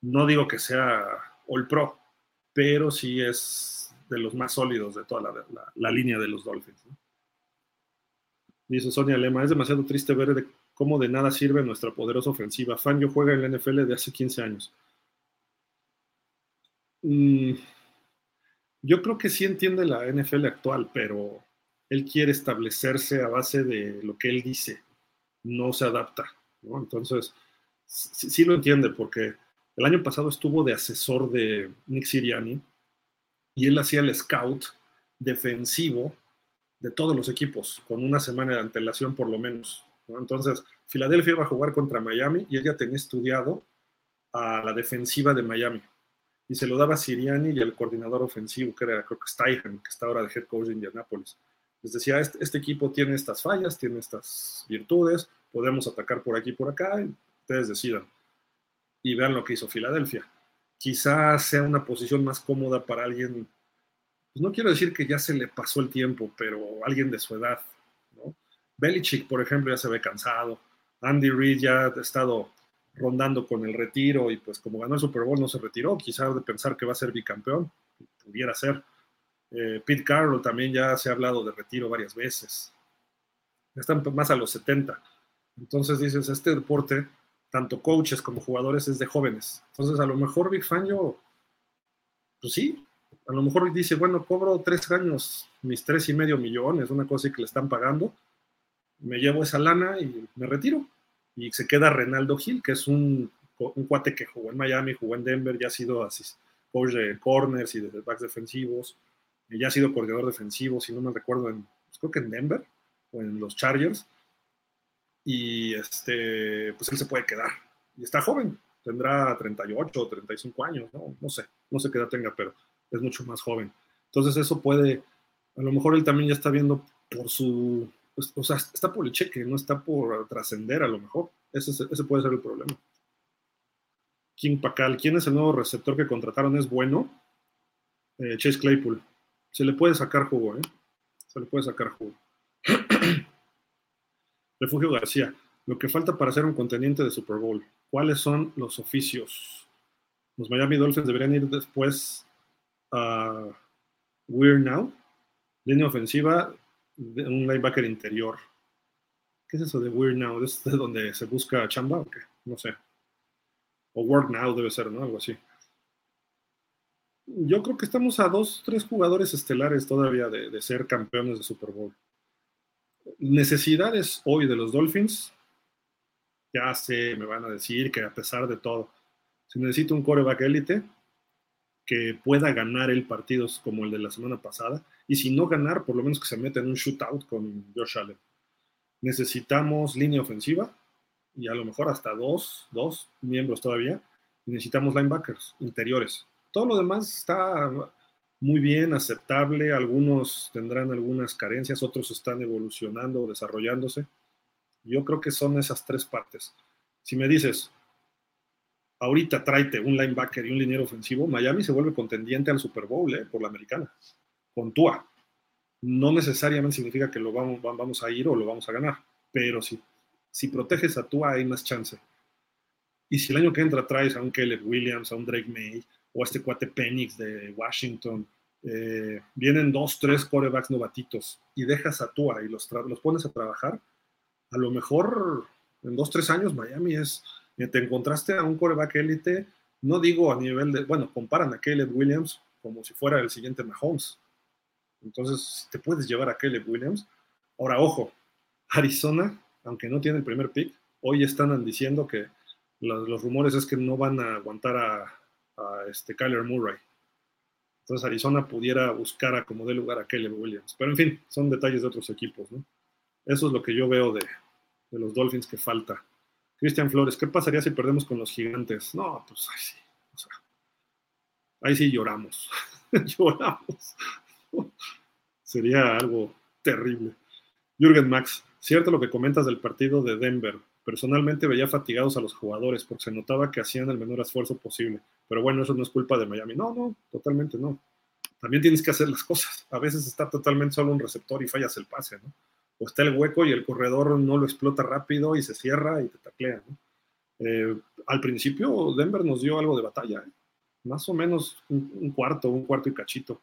No digo que sea All Pro, pero sí es de los más sólidos de toda la, línea de los Dolphins. Dice Sonia Lema, es demasiado triste ver cómo de nada sirve nuestra poderosa ofensiva. Fangio juega en la NFL de hace 15 años. Mm, yo creo que sí entiende la NFL actual, pero él quiere establecerse a base de lo que él dice, no se adapta. Entonces, sí, lo entiende, porque el año pasado estuvo de asesor de Nick Siriani y él hacía el scout defensivo de todos los equipos, con una semana de antelación por lo menos. Entonces, Filadelfia iba a jugar contra Miami y ella tenía estudiado a la defensiva de Miami. Y se lo daba a Siriani y al coordinador ofensivo, que era creo que Steichen, que está ahora de head coach de Indianapolis. Les decía, este, este, equipo tiene estas fallas, tiene estas virtudes, podemos atacar por aquí por acá, ustedes decidan. Y vean lo que hizo Filadelfia. Quizás sea una posición más cómoda para alguien, pues no quiero decir que ya se le pasó el tiempo, pero alguien de su edad, Belichick, por ejemplo, ya se ve cansado. Andy Reid ya ha estado rondando con el retiro y pues como ganó el Super Bowl no se retiró, quizás de pensar que va a ser bicampeón, pudiera ser. Eh, Pete Carroll también ya se ha hablado de retiro varias veces. Están más a los 70. Entonces dices, este deporte, tanto coaches como jugadores, es de jóvenes. Entonces a lo mejor Big Fangio, pues sí, a lo mejor dice, bueno, cobro tres años mis tres y medio millones, una cosa que le están pagando, me llevo esa lana y me retiro. Y se queda Renaldo Gil, que es un, un cuate que jugó en Miami, jugó en Denver, ya ha sido así, coach de corners y de backs defensivos, ya ha sido coordinador defensivo, si no me recuerdo, pues creo que en Denver o en los Chargers. Y este, pues él se puede quedar. Y está joven, tendrá 38 o 35 años, ¿no? No sé, no sé qué edad tenga, pero es mucho más joven. Entonces eso puede, a lo mejor él también ya está viendo por su pues, o sea, está por el cheque, no está por trascender a lo mejor. Ese, ese, puede ser el problema. King Pacal, ¿quién es el nuevo receptor que contrataron? ¿Es bueno? Eh, Chase Claypool. Se le puede sacar jugo, ¿eh? Se le puede sacar jugo. Refugio García, lo que falta para ser un contendiente de Super Bowl. ¿Cuáles son los oficios? Los Miami Dolphins deberían ir después a We're Now. Línea ofensiva, un linebacker interior. ¿Qué es eso de Weird Now? ¿Es de donde se busca chamba o qué? No sé. O Work Now debe ser, ¿no? Algo así. Yo creo que estamos a dos, tres jugadores estelares todavía de, ser campeones de Super Bowl. Necesidades hoy de los Dolphins. Ya sé, me van a decir que a pesar de todo, se necesita un coreback élite, que pueda ganar el partido como el de la semana pasada. Y si no ganar, por lo menos que se meta en un shootout con Josh Allen. Necesitamos línea ofensiva y a lo mejor hasta dos, dos miembros todavía. necesitamos linebackers interiores. Todo lo demás está muy bien, aceptable. Algunos tendrán algunas carencias, otros están evolucionando, desarrollándose. Yo creo que son esas tres partes. Si me dices, ahorita tráete un linebacker y un liniero ofensivo, Miami se vuelve contendiente al Super Bowl ¿eh? por la americana, con Tua. No necesariamente significa que lo vamos, vamos a ir o lo vamos a ganar, pero si, si proteges a Tua hay más chance. Y si el año que entra traes a un Caleb Williams, a un Drake May o este cuate Penix de Washington, eh, vienen dos, tres corebacks novatitos y dejas a Tua y los, los pones a trabajar, a lo mejor en dos, tres años Miami es, eh, te encontraste a un coreback élite, no digo a nivel de, bueno, comparan a Caleb Williams como si fuera el siguiente Mahomes. Entonces, te puedes llevar a Caleb Williams. Ahora, ojo, Arizona, aunque no tiene el primer pick, hoy están diciendo que los, rumores es que no van a aguantar a, a este Kyler Murray. Entonces Arizona pudiera buscar a como dé lugar a Caleb Williams. Pero en fin, son detalles de otros equipos. Eso es lo que yo veo de, de los Dolphins que falta. Cristian Flores, ¿qué pasaría si perdemos con los gigantes? No, pues ahí sí. O sea, ahí sí lloramos. lloramos. Sería algo terrible. Jürgen Max, cierto lo que comentas del partido de Denver. Personalmente veía fatigados a los jugadores porque se notaba que hacían el menor esfuerzo posible. Pero bueno, eso no es culpa de Miami. No, no, totalmente no. También tienes que hacer las cosas. A veces está totalmente solo un receptor y fallas el pase, ¿no? O está el hueco y el corredor no lo explota rápido y se cierra y te taclea, ¿no? Eh, al principio Denver nos dio algo de batalla, ¿eh? más o menos un, cuarto, un cuarto y cachito.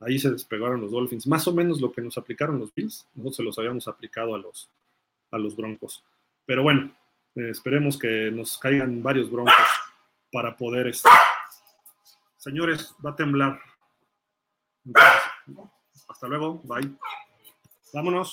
Ahí se despegaron los Dolphins. Más o menos lo que nos aplicaron los Bills, nosotros se los habíamos aplicado a los, a los Broncos. Pero bueno, eh, esperemos que nos caigan varios Broncos para poder estar. Señores, va a temblar. hasta luego, bye. Vámonos.